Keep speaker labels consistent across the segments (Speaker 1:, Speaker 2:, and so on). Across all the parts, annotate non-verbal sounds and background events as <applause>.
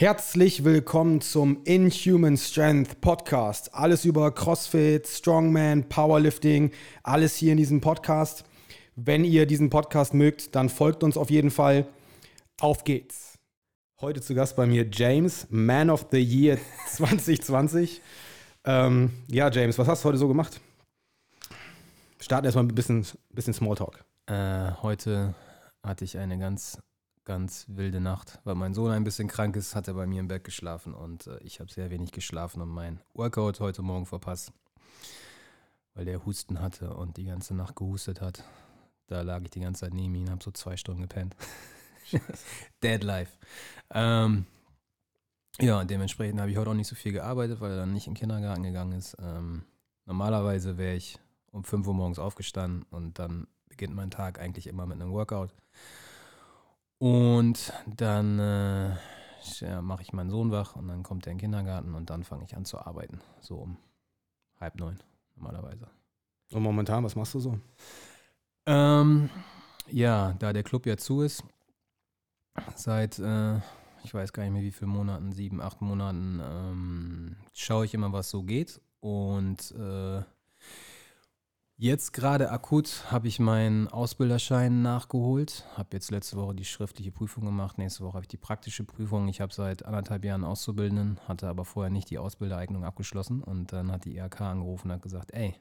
Speaker 1: Herzlich willkommen zum Inhuman Strength Podcast. Alles über CrossFit, Strongman, Powerlifting, alles hier in diesem Podcast. Wenn ihr diesen Podcast mögt, dann folgt uns auf jeden Fall. Auf geht's. Heute zu Gast bei mir James, Man of the Year <laughs> 2020. ähm, ja, James, was hast du heute so gemacht? Starten erstmal ein bisschen, bisschen Smalltalk.
Speaker 2: Äh, heute hatte ich eine ganz ganz wilde Nacht, weil mein Sohn ein bisschen krank ist, hat er bei mir im Bett geschlafen und äh, ich habe sehr wenig geschlafen und mein Workout heute Morgen verpasst, weil der Husten hatte und die ganze Nacht gehustet hat. Da lag ich die ganze Zeit neben ihm, habe so zwei Stunden gepennt. <laughs> Dead life. Ähm, ja, dementsprechend habe ich heute auch nicht so viel gearbeitet, weil er dann nicht in den Kindergarten gegangen ist. Ähm, normalerweise wäre ich um 5 Uhr morgens aufgestanden und dann beginnt mein Tag eigentlich immer mit einem Workout. Und dann äh, ja, mache ich meinen Sohn wach und dann kommt er in den Kindergarten und dann fange ich an zu arbeiten. So um halb neun normalerweise.
Speaker 1: Und momentan, was machst du so?
Speaker 2: Ähm, ja, da der Club ja zu ist, seit, äh, ich weiß gar nicht mehr wie viele Monaten, sieben, acht Monaten, ähm, schaue ich immer, was so geht. Und äh, Jetzt gerade akut habe ich meinen Ausbilderschein nachgeholt. Habe jetzt letzte Woche die schriftliche Prüfung gemacht. Nächste Woche habe ich die praktische Prüfung. Ich habe seit anderthalb Jahren Auszubildenden, hatte aber vorher nicht die Ausbildereignung abgeschlossen. Und dann hat die IHK angerufen und hat gesagt, ey,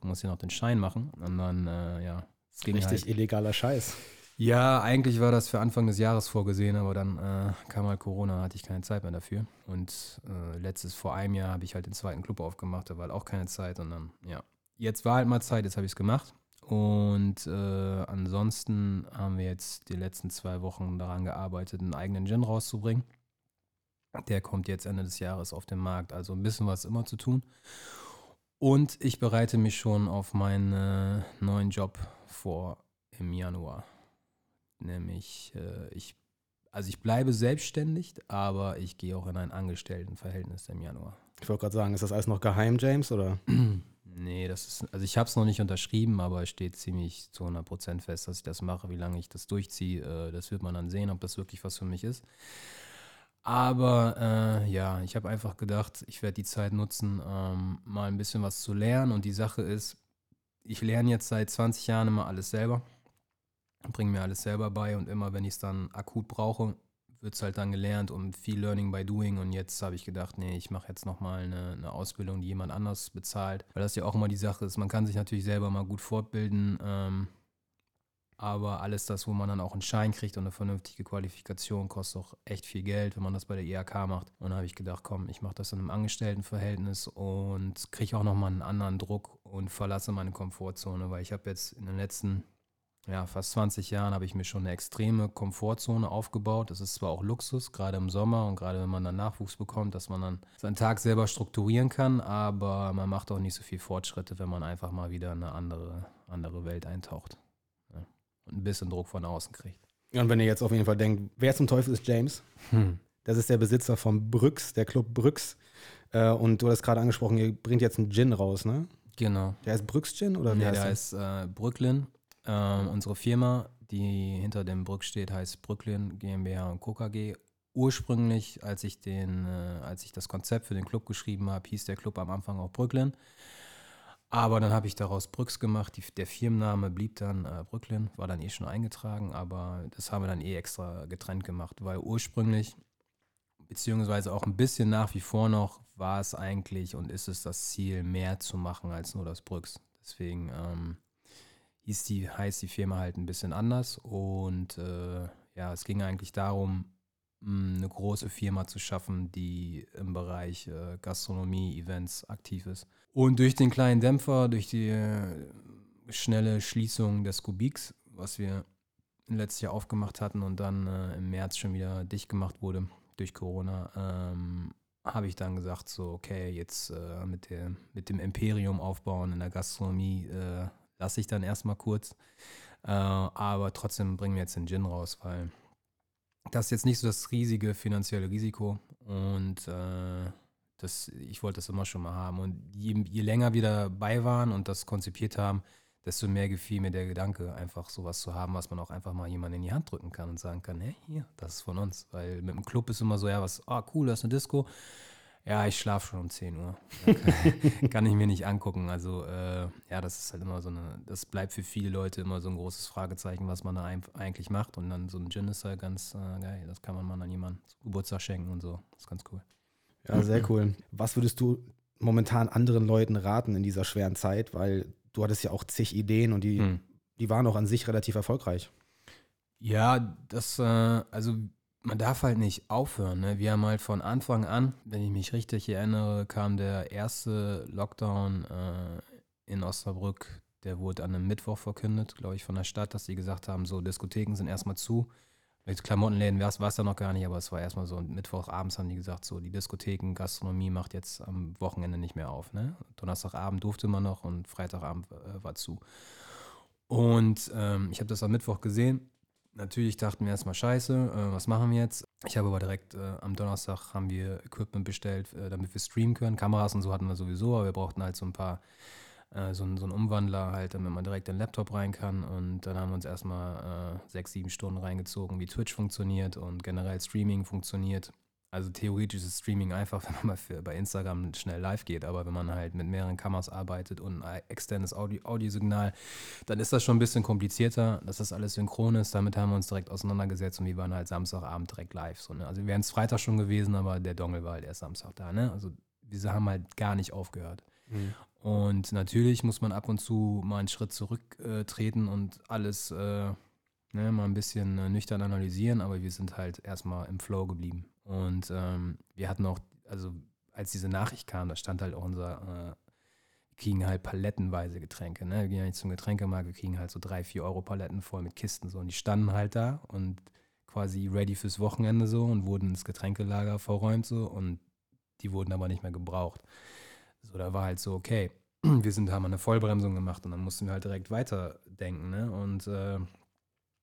Speaker 2: du musst hier noch den Schein machen. Und dann, äh, ja,
Speaker 1: es ging Richtig halt. illegaler Scheiß.
Speaker 2: Ja, eigentlich war das für Anfang des Jahres vorgesehen, aber dann äh, kam halt Corona, hatte ich keine Zeit mehr dafür. Und äh, letztes, vor einem Jahr, habe ich halt den zweiten Club aufgemacht, da war halt auch keine Zeit. Und dann, ja, jetzt war halt mal Zeit, jetzt habe ich es gemacht. Und äh, ansonsten haben wir jetzt die letzten zwei Wochen daran gearbeitet, einen eigenen Gin rauszubringen. Der kommt jetzt Ende des Jahres auf den Markt. Also ein bisschen was immer zu tun. Und ich bereite mich schon auf meinen äh, neuen Job vor im Januar. Nämlich, äh, ich, also ich bleibe selbstständig, aber ich gehe auch in ein Angestelltenverhältnis im Januar.
Speaker 1: Ich wollte gerade sagen, ist das alles noch geheim, James, oder? <clears throat>
Speaker 2: Nee, das ist, also ich habe es noch nicht unterschrieben, aber es steht ziemlich zu 100% fest, dass ich das mache. Wie lange ich das durchziehe, äh, das wird man dann sehen, ob das wirklich was für mich ist. Aber äh, ja, ich habe einfach gedacht, ich werde die Zeit nutzen, ähm, mal ein bisschen was zu lernen. Und die Sache ist, ich lerne jetzt seit 20 Jahren immer alles selber, bringe mir alles selber bei und immer, wenn ich es dann akut brauche, wird es halt dann gelernt und viel Learning by Doing. Und jetzt habe ich gedacht, nee, ich mache jetzt nochmal eine, eine Ausbildung, die jemand anders bezahlt. Weil das ja auch immer die Sache ist, man kann sich natürlich selber mal gut fortbilden. Ähm, aber alles das, wo man dann auch einen Schein kriegt und eine vernünftige Qualifikation, kostet auch echt viel Geld, wenn man das bei der IHK macht. Und da habe ich gedacht, komm, ich mache das in einem Angestelltenverhältnis und kriege auch nochmal einen anderen Druck und verlasse meine Komfortzone, weil ich habe jetzt in den letzten ja, fast 20 Jahren habe ich mir schon eine extreme Komfortzone aufgebaut. Das ist zwar auch Luxus, gerade im Sommer und gerade wenn man dann Nachwuchs bekommt, dass man dann seinen Tag selber strukturieren kann, aber man macht auch nicht so viel Fortschritte, wenn man einfach mal wieder in eine andere, andere Welt eintaucht ja, und ein bisschen Druck von außen kriegt.
Speaker 1: Und wenn ihr jetzt auf jeden Fall denkt, wer zum Teufel ist James? Hm. Das ist der Besitzer von Brüx, der Club Brüx. Äh, und du hast gerade angesprochen, ihr bringt jetzt einen Gin raus, ne?
Speaker 2: Genau.
Speaker 1: Der heißt Brüx Gin oder
Speaker 2: wie nee, heißt der? Der heißt äh, Brooklyn ähm, unsere Firma, die hinter dem Brück steht, heißt Brooklyn GmbH und Co. KG. Ursprünglich, als ich, den, äh, als ich das Konzept für den Club geschrieben habe, hieß der Club am Anfang auch Brooklyn. Aber dann habe ich daraus Brücks gemacht. Die, der Firmenname blieb dann äh, Brooklyn, war dann eh schon eingetragen, aber das haben wir dann eh extra getrennt gemacht, weil ursprünglich, beziehungsweise auch ein bisschen nach wie vor noch, war es eigentlich und ist es das Ziel, mehr zu machen als nur das Brücks. Deswegen ähm, hieß die, heißt die Firma halt ein bisschen anders. Und äh, ja, es ging eigentlich darum, mh, eine große Firma zu schaffen, die im Bereich äh, Gastronomie, Events aktiv ist. Und durch den kleinen Dämpfer, durch die äh, schnelle Schließung des Kubiks, was wir letztes Jahr aufgemacht hatten und dann äh, im März schon wieder dicht gemacht wurde durch Corona, ähm, habe ich dann gesagt, so, okay, jetzt äh, mit, der, mit dem Imperium aufbauen in der Gastronomie äh, lasse ich dann erstmal kurz. Äh, aber trotzdem bringen wir jetzt den Gin raus, weil das ist jetzt nicht so das riesige finanzielle Risiko und äh, das, ich wollte das immer schon mal haben. Und je, je länger wir dabei waren und das konzipiert haben, desto mehr gefiel mir der Gedanke, einfach sowas zu haben, was man auch einfach mal jemand in die Hand drücken kann und sagen kann, hey, hier, das ist von uns. Weil mit dem Club ist immer so, ja, was, ah, cool, das ist eine Disco. Ja, ich schlafe schon um 10 Uhr. <laughs> Kann, ich mir nicht angucken. Also, äh, ja, das ist halt immer so eine, das bleibt für viele Leute immer so ein großes Fragezeichen, was man da eigentlich macht. Und dann so ein Gin ist halt ganz äh, geil. Das kann man mal an jemanden Geburtstag schenken und so. Das ist ganz cool.
Speaker 1: Ja, sehr cool. Was würdest du momentan anderen Leuten raten in dieser schweren Zeit? Weil du hattest ja auch zig Ideen und die, hm. die waren auch an sich relativ erfolgreich.
Speaker 2: Ja, das, äh, also man darf halt nicht aufhören. Ne? Wir haben halt von Anfang an, wenn ich mich richtig erinnere, kam der erste Lockdown äh, in Osnabrück. Der wurde an einem Mittwoch verkündet, glaube ich, von der Stadt, dass sie gesagt haben, so Diskotheken sind erstmal zu. Mit Klamottenläden war es da noch gar nicht, aber es war erstmal so. Mittwochabends haben die gesagt, so die Diskotheken, Gastronomie macht jetzt am Wochenende nicht mehr auf. Ne? Donnerstagabend durfte man noch und Freitagabend äh, war zu. Und ähm, ich habe das am Mittwoch gesehen Natürlich dachten wir erstmal, scheiße, äh, was machen wir jetzt? Ich habe aber direkt äh, am Donnerstag haben wir Equipment bestellt, äh, damit wir streamen können. Kameras und so hatten wir sowieso, aber wir brauchten halt so ein paar, äh, so, so einen Umwandler halt, damit man direkt in den Laptop rein kann. Und dann haben wir uns erstmal äh, sechs, sieben Stunden reingezogen, wie Twitch funktioniert und generell Streaming funktioniert. Also theoretisch ist Streaming einfach, <laughs> wenn man mal für, bei Instagram schnell live geht, aber wenn man halt mit mehreren Kameras arbeitet und ein externes Audio, Audiosignal, dann ist das schon ein bisschen komplizierter, dass das alles synchron ist. Damit haben wir uns direkt auseinandergesetzt und wir waren halt Samstagabend direkt live. So, ne? Also wir wären es Freitag schon gewesen, aber der Dongle war halt erst Samstag da. Ne? Also wir haben halt gar nicht aufgehört. Mhm. Und natürlich muss man ab und zu mal einen Schritt zurücktreten äh, und alles äh, ne, mal ein bisschen äh, nüchtern analysieren, aber wir sind halt erstmal im Flow geblieben. Und ähm, wir hatten auch, also als diese Nachricht kam, da stand halt auch unser, äh, wir kriegen halt palettenweise Getränke. Ne? Wir gehen ja nicht zum Getränkemarkt, wir kriegen halt so drei, vier Euro Paletten voll mit Kisten so. Und die standen halt da und quasi ready fürs Wochenende so und wurden ins Getränkelager verräumt so und die wurden aber nicht mehr gebraucht. So, da war halt so, okay, <clears throat> wir sind, haben eine Vollbremsung gemacht und dann mussten wir halt direkt weiterdenken. Ne? Und äh,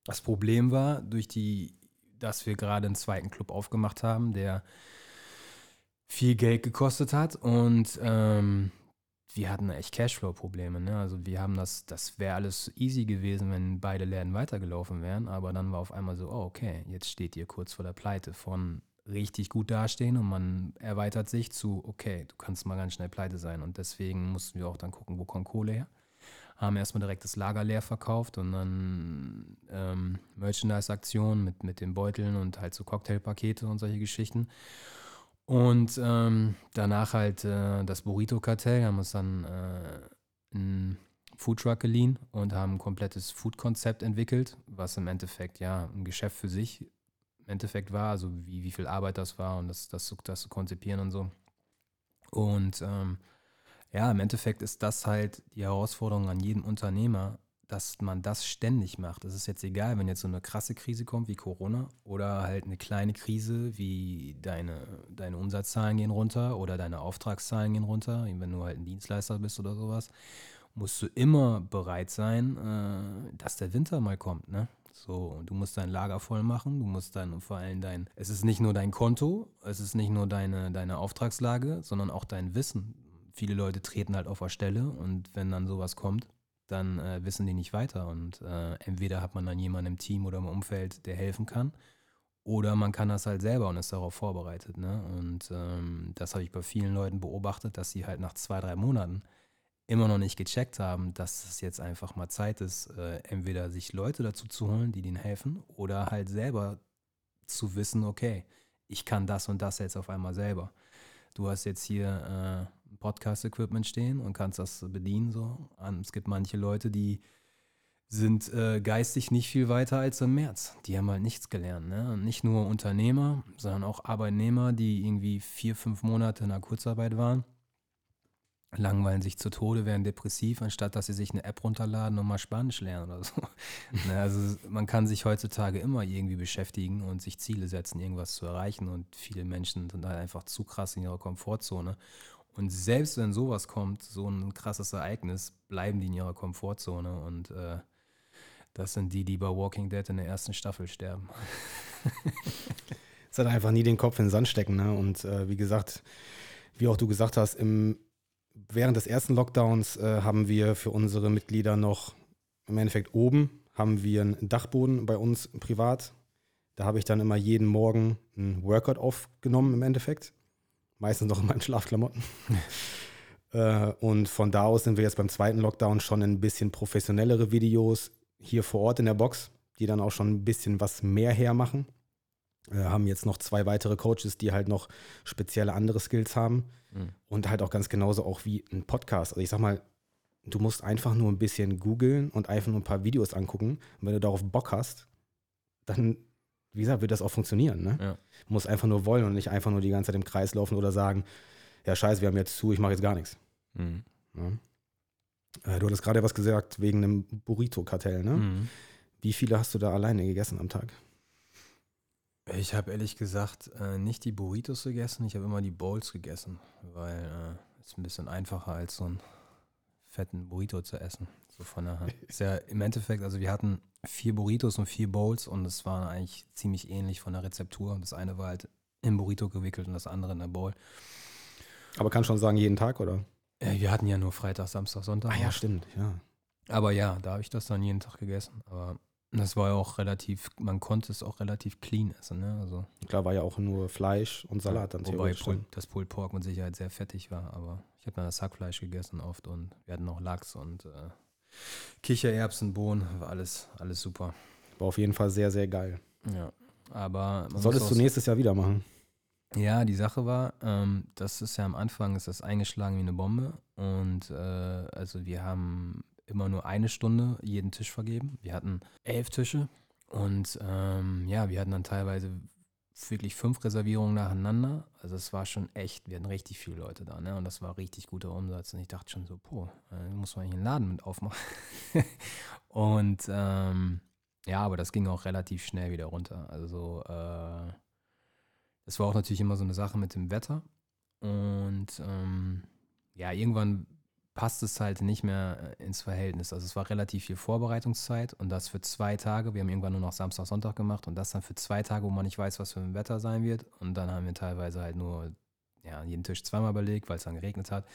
Speaker 2: das Problem war, durch die dass wir gerade einen zweiten Club aufgemacht haben, der viel Geld gekostet hat und ähm, wir hatten echt Cashflow-Probleme. Ne? Also wir haben das, das wäre alles easy gewesen, wenn beide Läden weitergelaufen wären, aber dann war auf einmal so, oh okay, jetzt steht ihr kurz vor der Pleite von richtig gut dastehen und man erweitert sich zu, okay, du kannst mal ganz schnell pleite sein und deswegen mussten wir auch dann gucken, wo kommt Kohle her haben erstmal direkt das Lager leer verkauft und dann ähm, Merchandise-Aktionen mit, mit den Beuteln und halt so Cocktailpakete und solche Geschichten. Und ähm, danach halt äh, das Burrito-Kartell, haben uns dann äh, einen Foodtruck geliehen und haben ein komplettes Food-Konzept entwickelt, was im Endeffekt ja ein Geschäft für sich im Endeffekt war, also wie, wie viel Arbeit das war und das, das, das zu konzipieren und so. Und ähm, ja, im Endeffekt ist das halt die Herausforderung an jeden Unternehmer, dass man das ständig macht. Es ist jetzt egal, wenn jetzt so eine krasse Krise kommt wie Corona oder halt eine kleine Krise wie deine, deine Umsatzzahlen gehen runter oder deine Auftragszahlen gehen runter, wenn du halt ein Dienstleister bist oder sowas, musst du immer bereit sein, äh, dass der Winter mal kommt, ne? So, du musst dein Lager voll machen, du musst dann vor allem dein, es ist nicht nur dein Konto, es ist nicht nur deine, deine Auftragslage, sondern auch dein Wissen viele Leute treten halt auf der Stelle und wenn dann sowas kommt, dann äh, wissen die nicht weiter. Und äh, entweder hat man dann jemanden im Team oder im Umfeld, der helfen kann, oder man kann das halt selber und ist darauf vorbereitet. Ne? Und ähm, das habe ich bei vielen Leuten beobachtet, dass sie halt nach zwei, drei Monaten immer noch nicht gecheckt haben, dass es jetzt einfach mal Zeit ist, äh, entweder sich Leute dazu zu holen, die denen helfen, oder halt selber zu wissen, okay, ich kann das und das jetzt auf einmal selber. Du hast jetzt hier äh, Podcast-Equipment stehen und kannst das bedienen. So. Es gibt manche Leute, die sind äh, geistig nicht viel weiter als im März. Die haben halt nichts gelernt. Ne? Nicht nur Unternehmer, sondern auch Arbeitnehmer, die irgendwie vier, fünf Monate in der Kurzarbeit waren langweilen sich zu Tode, werden depressiv, anstatt dass sie sich eine App runterladen und mal Spanisch lernen oder so. <laughs> Ne, also man kann sich heutzutage immer irgendwie beschäftigen und sich Ziele setzen, irgendwas zu erreichen. Und viele Menschen sind halt einfach zu krass in ihrer Komfortzone. Und selbst wenn sowas kommt, so ein krasses Ereignis, bleiben die in ihrer Komfortzone. Und äh, das sind die, die bei Walking Dead in der ersten Staffel sterben.
Speaker 1: es hat einfach nie den Kopf in den Sand stecken. Ne? Und äh, wie gesagt, wie auch du gesagt hast, im während des ersten Lockdowns äh, haben wir für unsere Mitglieder noch im Endeffekt oben haben wir einen Dachboden bei uns privat. Da habe ich dann immer jeden Morgen ein Workout aufgenommen im Endeffekt. Meistens noch in meinen Schlafklamotten. <laughs> äh, und von da aus sind wir jetzt beim zweiten Lockdown schon ein bisschen professionellere Videos hier vor Ort in der Box, die dann auch schon ein bisschen was mehr hermachen. Wir äh, haben jetzt noch zwei weitere Coaches, die halt noch spezielle andere Skills haben. Mhm. Und halt auch ganz genauso auch wie ein Podcast. Also ich sag mal, du musst einfach nur ein bisschen googeln und einfach nur ein paar Videos angucken. Und wenn du darauf Bock hast, dann, wie gesagt, wird das auch funktionieren. Ne? Ja. Du musst einfach nur wollen und nicht einfach nur die ganze Zeit im Kreis laufen oder sagen, ja scheiße, wir haben jetzt zu, ich mache jetzt gar nichts. Mhm. Ja. Äh, du hattest gerade was gesagt wegen einem Burrito-Kartell. Ne? Mhm. Wie viele hast du da alleine gegessen am Tag?
Speaker 2: Ich habe ehrlich gesagt äh, nicht die Burritos gegessen, ich habe immer die Bowls gegessen, weil äh, es ein bisschen einfacher als so einen fetten Burrito zu essen. So von der Hand. Ist ja im Endeffekt, also wir hatten vier Burritos und vier Bowls und es war eigentlich ziemlich ähnlich von der Rezeptur. Das eine war halt im Burrito gewickelt und das andere in der Bowl.
Speaker 1: Aber kann schon sagen, jeden Tag, oder?
Speaker 2: Äh, wir hatten ja nur Freitag, Samstag, Sonntag.
Speaker 1: Ah ja, stimmt, ja.
Speaker 2: Aber ja, da habe ich das dann jeden Tag gegessen. Aber das war ja auch relativ, man konnte es auch relativ clean essen, ne? Also,
Speaker 1: Klar, war ja auch nur Fleisch und Salat dann
Speaker 2: Wobei Pulled, das Pulled Pork mit Sicherheit sehr fettig war, aber ich habe dann das Hackfleisch gegessen oft und wir hatten noch Lachs und äh, Kichererbsen, Bohnen, war alles, alles super.
Speaker 1: War auf jeden Fall sehr, sehr geil.
Speaker 2: Ja, aber...
Speaker 1: Solltest du nächstes Jahr wieder machen?
Speaker 2: Ja, die Sache war, ähm, das ist ja am Anfang, ist das eingeschlagen wie eine Bombe und äh, also wir haben immer nur eine Stunde jeden Tisch vergeben. Wir hatten elf Tische und ähm, ja, wir hatten dann teilweise wirklich fünf Reservierungen nacheinander. Also es war schon echt, wir hatten richtig viele Leute da, ne? Und das war richtig guter Umsatz. Und ich dachte schon so, boah, äh, muss man hier einen Laden mit aufmachen. <laughs> und ähm, ja, aber das ging auch relativ schnell wieder runter. Also äh, war auch natürlich immer so eine Sache mit dem Wetter. Und ähm, ja, irgendwann passt es halt nicht mehr äh, ins Verhältnis. Also es war relativ viel Vorbereitungszeit und das für zwei Tage. Wir haben irgendwann nur noch Samstag, Sonntag gemacht und das dann für zwei Tage, wo man nicht weiß, was für ein Wetter sein wird. Und dann haben wir teilweise halt nur ja, jeden Tisch zweimal belegt, weil es dann geregnet hat.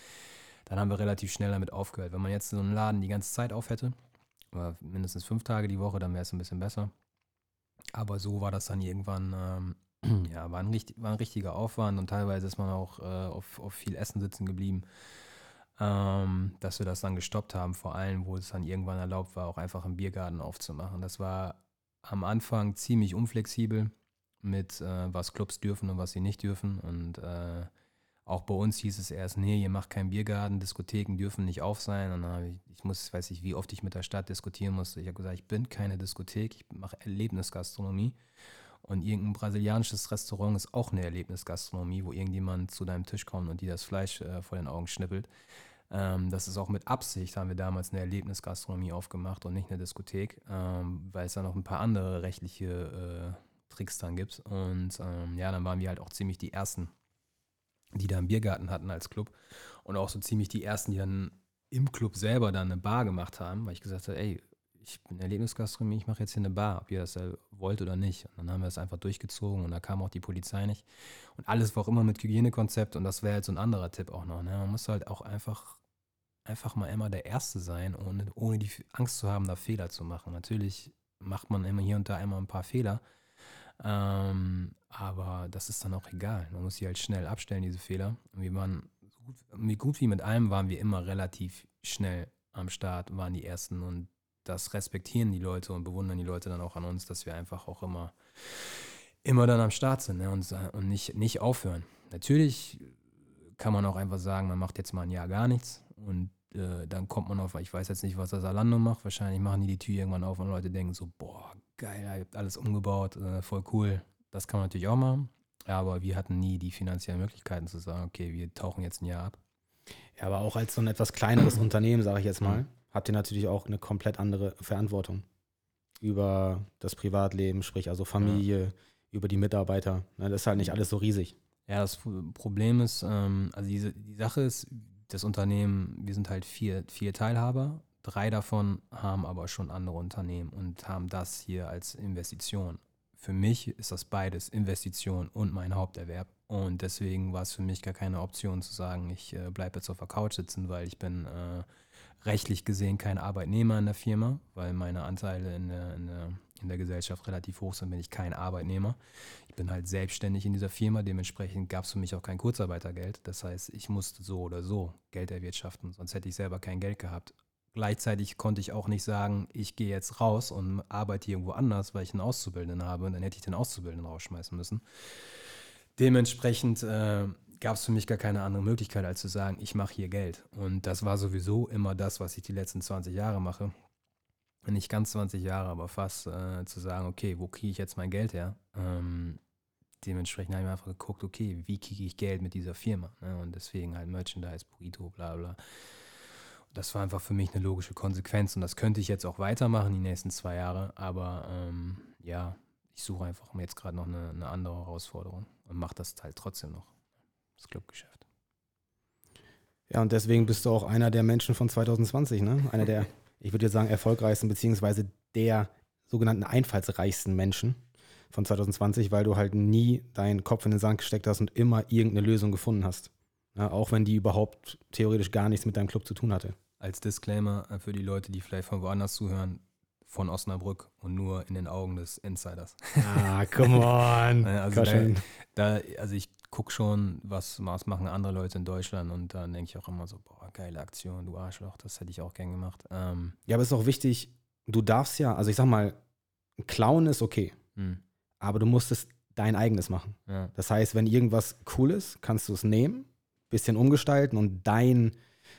Speaker 2: Dann haben wir relativ schnell damit aufgehört. Wenn man jetzt so einen Laden die ganze Zeit auf hätte, oder mindestens fünf Tage die Woche, dann wäre es ein bisschen besser. Aber so war das dann irgendwann, ähm, <clears throat> ja, war ein, war ein, richtiger Aufwand und teilweise ist man auch äh, auf, auf viel Essen sitzen geblieben ähm, dass wir das dann gestoppt haben, vor allem, wo es dann irgendwann erlaubt war, auch einfach einen Biergarten aufzumachen. Das war am Anfang ziemlich unflexibel mit, äh, was Clubs dürfen und was sie nicht dürfen. Und äh, auch bei uns hieß es erst, nee, ihr macht keinen Biergarten, Diskotheken dürfen nicht auf sein. Und dann habe ich, ich muss, weiß nicht, wie oft ich mit der Stadt diskutieren musste. Ich habe gesagt, ich bin keine Diskothek, ich mache Erlebnisgastronomie. Und irgendein brasilianisches Restaurant ist auch eine Erlebnisgastronomie, wo irgendjemand zu deinem Tisch kommt und dir das Fleisch äh, vor den Augen schnippelt. Ähm, das ist auch mit Absicht, haben wir damals eine Erlebnisgastronomie aufgemacht und nicht eine Diskothek, ähm, weil es da noch ein paar andere rechtliche äh, Tricks dann gibt. Und ähm, ja, dann waren wir halt auch ziemlich die Ersten, die da einen Biergarten hatten als Club. Und auch so ziemlich die Ersten, die dann im Club selber dann eine Bar gemacht haben, weil ich gesagt habe, ey, ich bin Erlebnisgastronomie, ich mache jetzt hier eine Bar, ob ihr das wollt oder nicht. Und dann haben wir das einfach durchgezogen und da kam auch die Polizei nicht. Und alles war auch immer mit Hygienekonzept und das wäre halt so ein anderer Tipp auch noch. Ne? Man muss halt auch einfach, einfach mal immer der Erste sein, ohne, ohne die Angst zu haben, da Fehler zu machen. Natürlich macht man immer hier und da immer ein paar Fehler. Ähm, aber das ist dann auch egal. Man muss sie halt schnell abstellen, diese Fehler. Und wir waren, so gut, gut wie mit allem, waren wir immer relativ schnell am Start, waren die Ersten und das respektieren die Leute und bewundern die Leute dann auch an uns, dass wir einfach auch immer, immer dann am Start sind ne? und, und nicht, nicht aufhören. Natürlich kann man auch einfach sagen, man macht jetzt mal ein Jahr gar nichts und äh, dann kommt man auf, ich weiß jetzt nicht, was das Alando macht, wahrscheinlich machen die die Tür irgendwann auf und Leute denken so, boah, geil, alles umgebaut, äh, voll cool. Das kann man natürlich auch machen, aber wir hatten nie die finanziellen Möglichkeiten zu sagen, okay, wir tauchen jetzt ein Jahr ab.
Speaker 1: Ja, aber auch als so ein etwas kleineres Unternehmen, sage ich jetzt mal, habt ihr natürlich auch eine komplett andere Verantwortung über das Privatleben, sprich also Familie, ja. über die Mitarbeiter. Ne, das ist halt nicht alles so riesig.
Speaker 2: Ja, das Problem ist, ähm, also diese, die Sache ist, das Unternehmen, wir sind halt vier, vier Teilhaber, drei davon haben aber schon andere Unternehmen und haben das hier als Investition. Für mich ist das beides Investition und mein Haupterwerb Und deswegen war es für mich gar keine Option zu sagen, ich äh, bleibe jetzt auf der Couch sitzen, weil ich bin äh, rechtlich gesehen kein Arbeitnehmer in der Firma, weil meine Anteile in der, in der, in der Gesellschaft relativ hoch sind, bin ich kein Arbeitnehmer. Ich bin halt selbstständig in dieser Firma, dementsprechend gab es für mich auch kein Kurzarbeitergeld. Das heißt, ich musste so oder so Geld erwirtschaften, sonst hätte ich selber kein Geld gehabt. Gleichzeitig konnte ich auch nicht sagen, ich gehe jetzt raus und arbeite irgendwo anders, weil ich einen Auszubildenden habe und dann hätte ich den Auszubildenden rausschmeißen müssen. Dementsprechend äh, gab es für mich gar keine andere Möglichkeit, als zu sagen, ich mache hier Geld. Und das war sowieso immer das, was ich die letzten 20 Jahre mache. Nicht ganz 20 Jahre, aber fast äh, zu sagen, okay, wo kriege ich jetzt mein Geld her? Ähm, dementsprechend habe ich einfach geguckt, okay, wie kriege ich Geld mit dieser Firma? Ne? Und deswegen halt Merchandise, Burrito, bla bla. Das war einfach für mich eine logische Konsequenz und das könnte ich jetzt auch weitermachen die nächsten zwei Jahre, aber ähm, ja, ich suche einfach jetzt gerade noch eine, eine andere Herausforderung und mache das halt trotzdem noch das Clubgeschäft.
Speaker 1: Ja, und deswegen bist du auch einer der Menschen von 2020, ne? Einer der, <laughs> ich würde jetzt sagen, erfolgreichsten, beziehungsweise der sogenannten einfallsreichsten Menschen von 2020, weil du halt nie deinen Kopf in den Sand gesteckt hast und immer irgendeine Lösung gefunden hast. Ja, auch wenn die überhaupt theoretisch gar nichts mit deinem Club zu tun hatte.
Speaker 2: Als Disclaimer für die Leute, die vielleicht von woanders zuhören, von Osnabrück und nur in den Augen des Insiders.
Speaker 1: Ah, come on. <laughs>
Speaker 2: also, da, da, also ich gucke schon, was, was machen andere Leute in Deutschland und dann denke ich auch immer so, boah, geile Aktion, du Arschloch, das hätte ich auch gern gemacht. Ähm,
Speaker 1: ja, aber es ist auch wichtig, du darfst ja, also ich sag mal, Klauen ist okay, hm. aber du musst es dein eigenes machen. Ja. Das heißt, wenn irgendwas cool ist, kannst du es nehmen, bisschen umgestalten und dein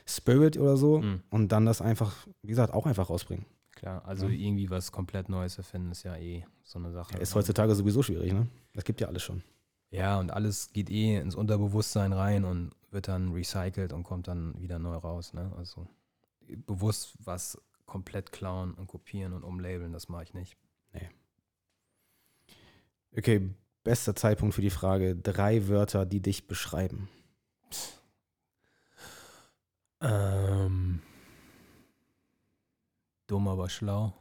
Speaker 1: Spirit oder so hm. und dann das einfach, wie gesagt, auch einfach rausbringen.
Speaker 2: Klar, also ja. irgendwie was komplett Neues erfinden ist ja eh so eine Sache. Ja,
Speaker 1: ist heutzutage sowieso schwierig, ne? Das gibt ja alles schon.
Speaker 2: Ja, und alles geht eh ins Unterbewusstsein rein und wird dann recycelt und kommt dann wieder neu raus. Ne? Also bewusst was komplett klauen und kopieren und umlabeln, das mache ich nicht. Nee.
Speaker 1: Okay, bester Zeitpunkt für die Frage: drei Wörter, die dich beschreiben.
Speaker 2: Ähm, dumm, aber schlau.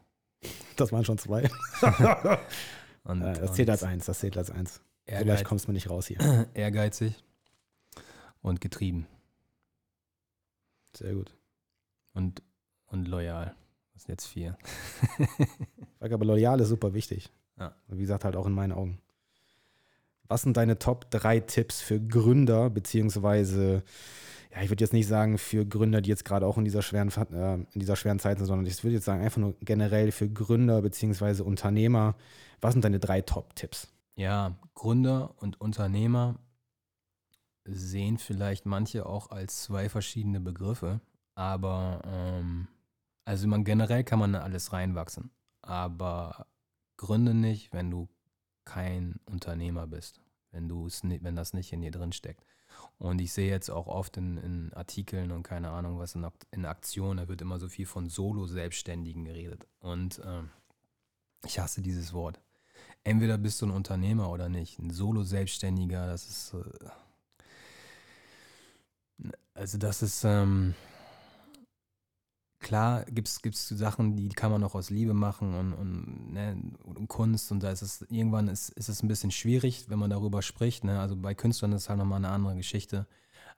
Speaker 1: Das waren schon zwei. <laughs> und, das zählt als eins, das zählt als eins. Ehrgeiz Vielleicht kommst du nicht raus hier. <clears throat>
Speaker 2: Ehrgeizig und getrieben.
Speaker 1: Sehr gut.
Speaker 2: Und, und loyal. Das sind jetzt vier.
Speaker 1: aber loyal ist super wichtig. Ja. Wie gesagt, halt auch in meinen Augen. Was sind deine Top 3 Tipps für Gründer, beziehungsweise, ja, ich würde jetzt nicht sagen für Gründer, die jetzt gerade auch in dieser schweren, äh, in dieser schweren Zeit sind, sondern ich würde jetzt sagen einfach nur generell für Gründer, beziehungsweise Unternehmer. Was sind deine drei Top-Tipps?
Speaker 2: Ja, Gründer und Unternehmer sehen vielleicht manche auch als zwei verschiedene Begriffe, aber ähm, also man generell kann man in alles reinwachsen, aber gründe nicht, wenn du kein Unternehmer bist, wenn du es wenn das nicht in dir drin steckt. Und ich sehe jetzt auch oft in, in Artikeln und keine Ahnung was in, in Aktionen, da wird immer so viel von Solo-Selbstständigen geredet. Und ähm, ich hasse dieses Wort entweder bist du ein Unternehmer oder nicht. Ein Solo-Selbstständiger, das ist. Äh, also, das ist. Ähm, klar, gibt es Sachen, die kann man auch aus Liebe machen und, und, ne, und Kunst. Und da ist es irgendwann ist, ist es ein bisschen schwierig, wenn man darüber spricht. Ne? Also bei Künstlern ist es halt nochmal eine andere Geschichte.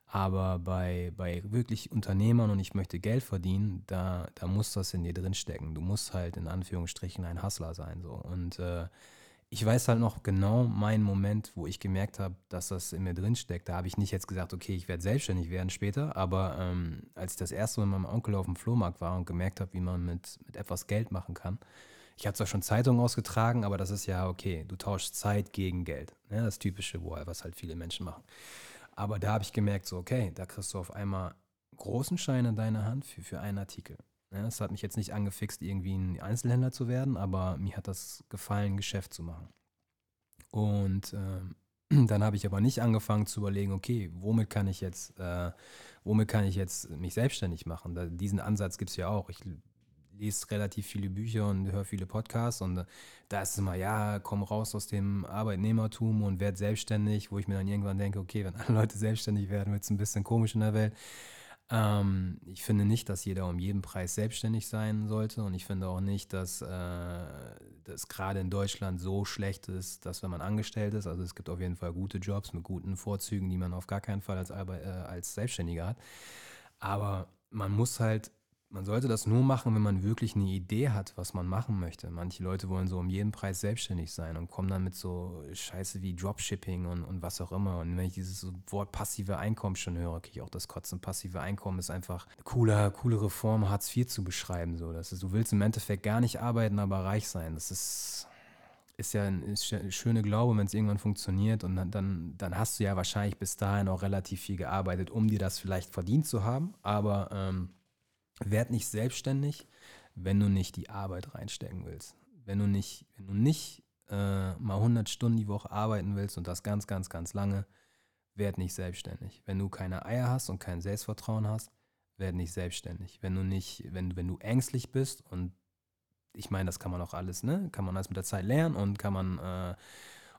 Speaker 2: Aber bei, bei wirklich Unternehmern und ich möchte Geld verdienen, da, da muss das in dir drinstecken. Du musst halt in Anführungsstrichen ein Hustler sein. So. Und äh, ich weiß halt noch genau meinen Moment, wo ich gemerkt habe, dass das in mir drin steckt. Da habe ich nicht jetzt gesagt, okay, ich werde selbstständig werden später, aber ähm, als ich das erste Mal mit meinem Onkel auf dem Flohmarkt war und gemerkt habe, wie man mit, mit etwas Geld machen kann. Ich habe zwar schon Zeitungen ausgetragen, aber das ist ja okay, du tauschst Zeit gegen Geld. Ne? Das Typische, was halt viele Menschen machen. Aber da habe ich gemerkt, so, okay, da kriegst du auf einmal großen Schein in deiner Hand für, für einen Artikel. Ja, es hat mich jetzt nicht angefixt, irgendwie ein Einzelhändler zu werden, aber mir hat das gefallen, Geschäft zu machen. Und äh, <clears throat> dann habe ich aber nicht angefangen zu überlegen, okay, womit kann ich jetzt, äh, womit kann ich jetzt mich selbstständig machen? Da, diesen Ansatz gibt es ja auch. Ich lese relativ viele Bücher und höre viele Podcasts und äh, da ist es immer, ja, komm raus aus dem Arbeitnehmertum und werd selbstständig, wo ich mir dann irgendwann denke, okay, wenn alle Leute selbstständig werden, wird es ein bisschen komisch in der Welt. Ähm, ich finde nicht, dass jeder um jeden Preis selbstständig sein sollte und ich finde auch nicht, dass, äh, das gerade in Deutschland so schlecht ist, dass wenn man angestellt ist, also es gibt auf jeden Fall gute Jobs mit guten Vorzügen, die man auf gar keinen Fall als, äh, als Selbstständiger hat. Aber man muss halt man sollte das nur machen, wenn man wirklich eine Idee hat, was man machen möchte. Manche Leute wollen so um jeden Preis selbstständig sein und kommen dann mit so Scheiße wie Dropshipping und, und was auch immer. Und wenn ich dieses Wort passive Einkommen schon höre, kriege ich auch das Kotzen. Passive Einkommen ist einfach eine coole, Reform, Hartz IV zu beschreiben. So. Das ist, du willst im Endeffekt gar nicht arbeiten, aber reich sein. Das ist, ist ja ein, ist schöne Glaube, wenn es irgendwann funktioniert. Und dann, dann, dann hast du ja wahrscheinlich bis dahin auch relativ viel gearbeitet, um dir das vielleicht verdient zu haben. Aber ähm, werd nicht selbstständig, wenn du nicht die Arbeit reinstecken willst. Wenn du nicht, wenn du nicht äh, mal 100 Stunden die Woche arbeiten willst und das ganz, ganz, ganz lange, werd nicht selbstständig. Wenn du keine Eier hast und kein Selbstvertrauen hast, werd nicht selbstständig. Wenn du nicht, wenn, wenn du ängstlich bist und ich meine, das kann man auch alles, ne? Kann man alles mit der Zeit lernen und kann man äh,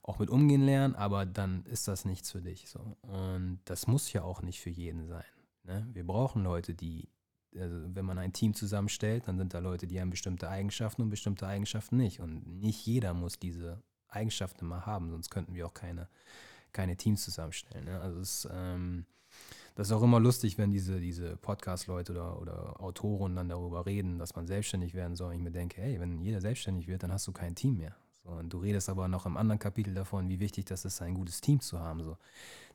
Speaker 2: auch mit umgehen lernen, aber dann ist das nichts für dich. So. Und das muss ja auch nicht für jeden sein. Ne? Wir brauchen Leute, die also wenn man ein Team zusammenstellt, dann sind da Leute, die haben bestimmte Eigenschaften und bestimmte Eigenschaften nicht. Und nicht jeder muss diese Eigenschaften immer haben, sonst könnten wir auch keine, keine Teams zusammenstellen. Ne? Also es, ähm, das ist auch immer lustig, wenn diese, diese Podcast-Leute oder, oder Autoren dann darüber reden, dass man selbstständig werden soll. Und ich mir denke, hey, wenn jeder selbstständig wird, dann hast du kein Team mehr. So, und du redest aber noch im anderen Kapitel davon, wie wichtig das ist, ein gutes Team zu haben. So.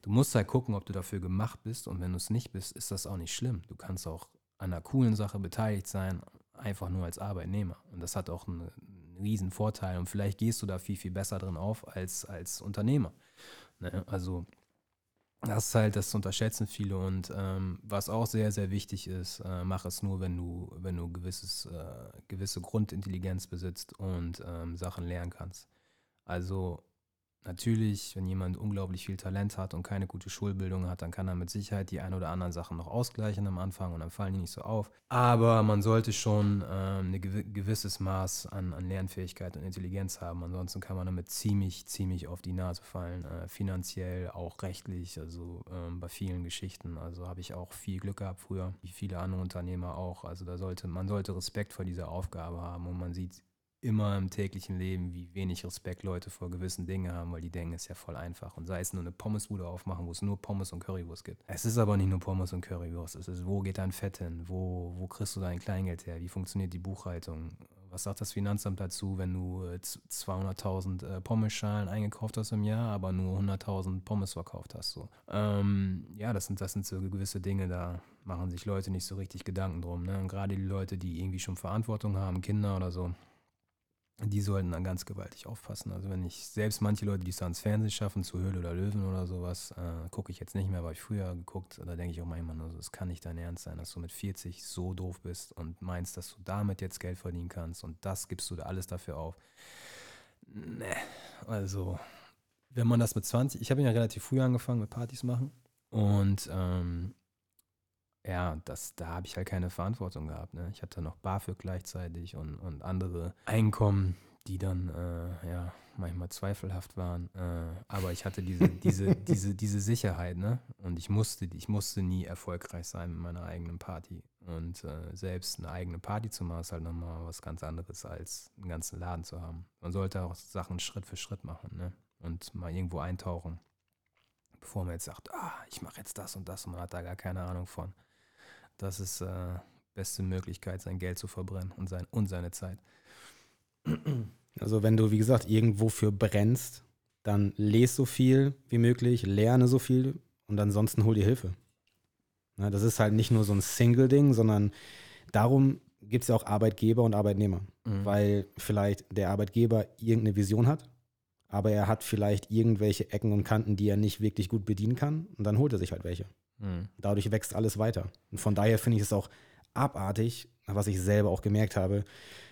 Speaker 2: Du musst halt gucken, ob du dafür gemacht bist. Und wenn du es nicht bist, ist das auch nicht schlimm. Du kannst auch an einer coolen Sache beteiligt sein, einfach nur als Arbeitnehmer. Und das hat auch einen, einen riesen Vorteil. Und vielleicht gehst du da viel, viel besser drin auf als als Unternehmer. Ne? Also das ist halt, das unterschätzen viele. Und ähm, was auch sehr, sehr wichtig ist, äh, mach es nur, wenn du, wenn du gewisses, äh, gewisse Grundintelligenz besitzt und ähm, Sachen lernen kannst. Also Natürlich, wenn jemand unglaublich viel Talent hat und keine gute Schulbildung hat, dann kann er mit Sicherheit die ein oder anderen Sachen noch ausgleichen am Anfang und dann fallen die nicht so auf. Aber man sollte schon ähm, ein gewisses Maß an, an, Lernfähigkeit und Intelligenz haben. Ansonsten kann man damit ziemlich, ziemlich auf die Nase fallen. Äh, finanziell, auch rechtlich, also ähm, bei vielen Geschichten. Also habe ich auch viel Glück gehabt früher, wie viele andere Unternehmer auch. Also da sollte, man sollte Respekt vor dieser Aufgabe haben und man sieht immer im täglichen Leben, wie wenig Respekt Leute vor gewissen Dingen haben, weil die denken, es ist ja voll einfach. Und sei es nur eine Pommesbude aufmachen, wo es nur Pommes und Currywurst gibt. Es ist aber nicht nur Pommes und Currywurst. Es ist, wo geht dein Fett hin? Wo, wo kriegst du dein Kleingeld her? Wie funktioniert die Buchhaltung? Was sagt das Finanzamt dazu, wenn du 200.000 äh, Pommesschalen eingekauft hast im Jahr, aber nur 100.000 Pommes verkauft hast? So. Ähm, ja, das sind, das sind so gewisse Dinge, da machen sich Leute nicht so richtig Gedanken drum. Ne? Und gerade die Leute, die irgendwie schon Verantwortung haben, Kinder oder so, die sollten dann ganz gewaltig aufpassen. Also wenn ich selbst manche Leute, die es ans Fernsehen schaffen, zu Höhle oder Löwen oder sowas, äh, gucke ich jetzt nicht mehr, aber ich früher geguckt, da denke ich auch manchmal nur so, es kann nicht dein Ernst sein, dass du mit 40 so doof bist und meinst, dass du damit jetzt Geld verdienen kannst und das gibst du da alles dafür auf. Nee, also wenn man das mit 20, ich habe ja relativ früh angefangen mit Partys machen und ähm, ja, das, da habe ich halt keine Verantwortung gehabt. Ne? Ich hatte noch BAföG gleichzeitig und, und andere Einkommen, die dann äh, ja manchmal zweifelhaft waren. Äh, aber ich hatte diese, <laughs> diese, diese, diese Sicherheit, ne? Und ich musste, ich musste nie erfolgreich sein mit meiner eigenen Party. Und äh, selbst eine eigene Party zu machen, ist halt nochmal was ganz anderes, als einen ganzen Laden zu haben. Man sollte auch Sachen Schritt für Schritt machen, ne? Und mal irgendwo eintauchen. Bevor man jetzt sagt, ah, ich mache jetzt das und das und man hat da gar keine Ahnung von. Das ist äh, beste Möglichkeit, sein Geld zu verbrennen und, sein, und seine Zeit.
Speaker 1: Also wenn du, wie gesagt, irgendwo für brennst, dann lese so viel wie möglich, lerne so viel und ansonsten hol dir Hilfe. Na, das ist halt nicht nur so ein Single-Ding, sondern darum gibt es ja auch Arbeitgeber und Arbeitnehmer. Mhm. Weil vielleicht der Arbeitgeber irgendeine Vision hat, aber er hat vielleicht irgendwelche Ecken und Kanten, die er nicht wirklich gut bedienen kann und dann holt er sich halt welche. Mhm. Dadurch wächst alles weiter. Und von daher finde ich es auch abartig, was ich selber auch gemerkt habe,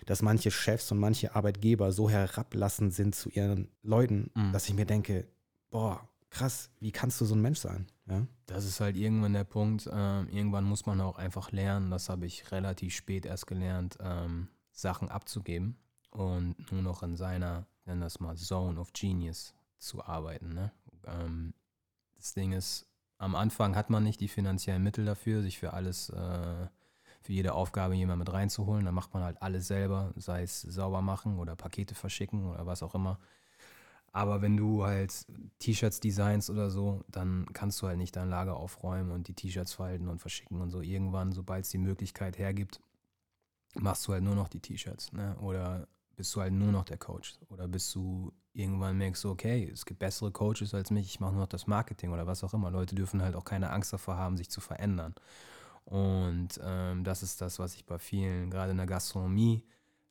Speaker 1: dass manche Chefs und manche Arbeitgeber so herablassend sind zu ihren Leuten, mhm. dass ich mir denke, boah, krass, wie kannst du so ein Mensch sein? Ja?
Speaker 2: Das ist halt irgendwann der Punkt. Ähm, irgendwann muss man auch einfach lernen, das habe ich relativ spät erst gelernt, ähm, Sachen abzugeben und nur noch in seiner, nennen das mal, Zone of Genius zu arbeiten. Ne? Ähm, das Ding ist, am Anfang hat man nicht die finanziellen Mittel dafür, sich für alles, äh, für jede Aufgabe jemand mit reinzuholen. Dann macht man halt alles selber, sei es sauber machen oder Pakete verschicken oder was auch immer. Aber wenn du halt T-Shirts designst oder so, dann kannst du halt nicht dein Lager aufräumen und die T-Shirts falten und verschicken und so. Irgendwann, sobald es die Möglichkeit hergibt, machst du halt nur noch die T-Shirts. Ne? Oder bist du halt nur noch der Coach. Oder bist du irgendwann merkst du, okay, es gibt bessere Coaches als mich, ich mache nur noch das Marketing oder was auch immer. Leute dürfen halt auch keine Angst davor haben, sich zu verändern. Und ähm, das ist das, was ich bei vielen, gerade in der Gastronomie,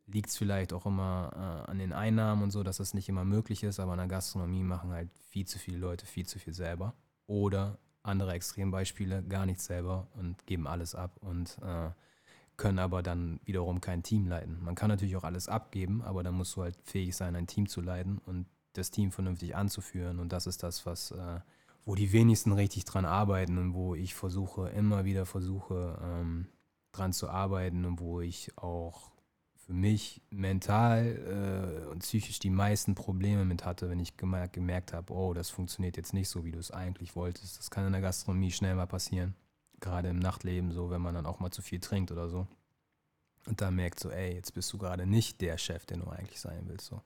Speaker 2: liegt es vielleicht auch immer äh, an den Einnahmen und so, dass das nicht immer möglich ist, aber in der Gastronomie machen halt viel zu viele Leute viel zu viel selber. Oder andere Extrembeispiele, gar nichts selber und geben alles ab und äh, können aber dann wiederum kein Team leiten. Man kann natürlich auch alles abgeben, aber dann musst du halt fähig sein, ein Team zu leiten und das Team vernünftig anzuführen. Und das ist das, was, äh, wo die wenigsten richtig dran arbeiten und wo ich versuche, immer wieder versuche, ähm, dran zu arbeiten und wo ich auch für mich mental äh, und psychisch die meisten Probleme mit hatte, wenn ich gemerkt, gemerkt habe, oh, das funktioniert jetzt nicht so, wie du es eigentlich wolltest. Das kann in der Gastronomie schnell mal passieren. Gerade im Nachtleben so, wenn man dann auch mal zu viel trinkt oder so. Und da merkt so, ey, jetzt bist du gerade nicht der Chef, den du eigentlich sein willst. So.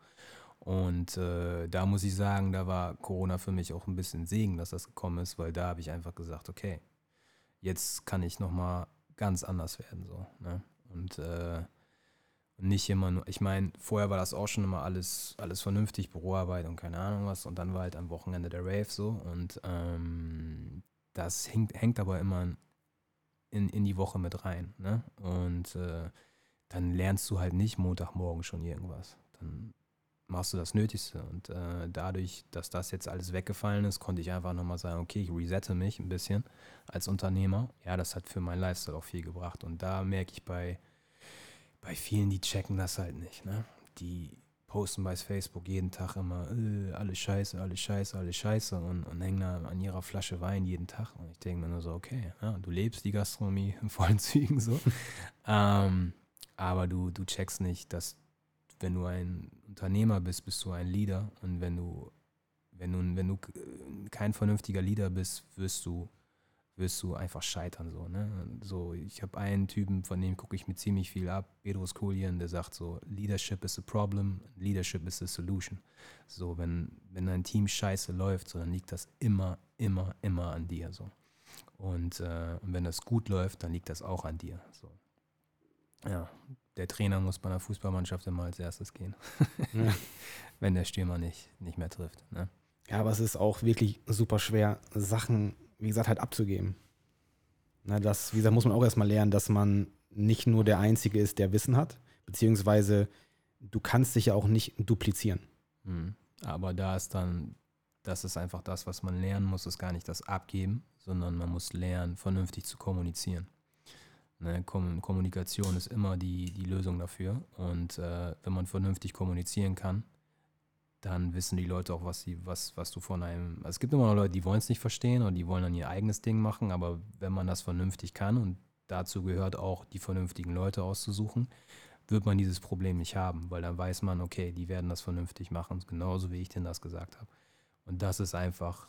Speaker 2: Und äh, da muss ich sagen, da war Corona für mich auch ein bisschen Segen, dass das gekommen ist, weil da habe ich einfach gesagt, okay, jetzt kann ich nochmal ganz anders werden. So, ne? Und äh, nicht immer nur, ich meine, vorher war das auch schon immer alles, alles vernünftig, Büroarbeit und keine Ahnung was. Und dann war halt am Wochenende der Rave so. Und ähm, das hängt, hängt aber immer in, in die Woche mit rein. Ne? Und äh, dann lernst du halt nicht Montagmorgen schon irgendwas. Dann machst du das Nötigste. Und äh, dadurch, dass das jetzt alles weggefallen ist, konnte ich einfach nochmal sagen, okay, ich resette mich ein bisschen als Unternehmer. Ja, das hat für meinen Lifestyle auch viel gebracht. Und da merke ich bei bei vielen, die checken das halt nicht. Ne? Die posten bei Facebook jeden Tag immer, äh, alles scheiße, alles scheiße, alles scheiße und, und hängen da an ihrer Flasche Wein jeden Tag. Und ich denke mir nur so, okay, ja, du lebst die Gastronomie <laughs> in vollen Zügen so. <laughs> ähm, aber du, du checkst nicht, dass wenn du ein Unternehmer bist, bist du ein Leader. Und wenn du, wenn du, wenn du kein vernünftiger Leader bist, wirst du wirst du einfach scheitern. So, ne? so ich habe einen Typen, von dem gucke ich mir ziemlich viel ab, Bedros Kulien, der sagt so, Leadership is a problem, Leadership is a solution. So, wenn, wenn ein Team scheiße läuft, so, dann liegt das immer, immer, immer an dir. So. Und, äh, und wenn das gut läuft, dann liegt das auch an dir. So. Ja, der Trainer muss bei einer Fußballmannschaft immer als erstes gehen. ja. <laughs> Wenn der Stürmer nicht, nicht mehr trifft. Ne?
Speaker 1: Ja, aber es ist auch wirklich super schwer, Sachen wie gesagt, halt abzugeben. Na, das, wie gesagt, muss man auch erstmal lernen, dass man nicht nur der Einzige ist, der Wissen hat, beziehungsweise du kannst dich ja auch nicht duplizieren.
Speaker 2: Mhm. Aber da ist dann, das ist einfach das, was man lernen muss, ist gar nicht das Abgeben, sondern man muss lernen, vernünftig zu kommunizieren. Ne, Kommunikation ist immer die, die Lösung dafür. Und äh, wenn man vernünftig kommunizieren kann, dann wissen die Leute auch, was sie, was, was du von einem. Also es gibt immer noch Leute, die wollen es nicht verstehen oder die wollen dann ihr eigenes Ding machen, aber wenn man das vernünftig kann und dazu gehört auch, die vernünftigen Leute auszusuchen, wird man dieses Problem nicht haben, weil dann weiß man, okay, die werden das vernünftig machen, genauso wie ich denn das gesagt habe. Und das ist einfach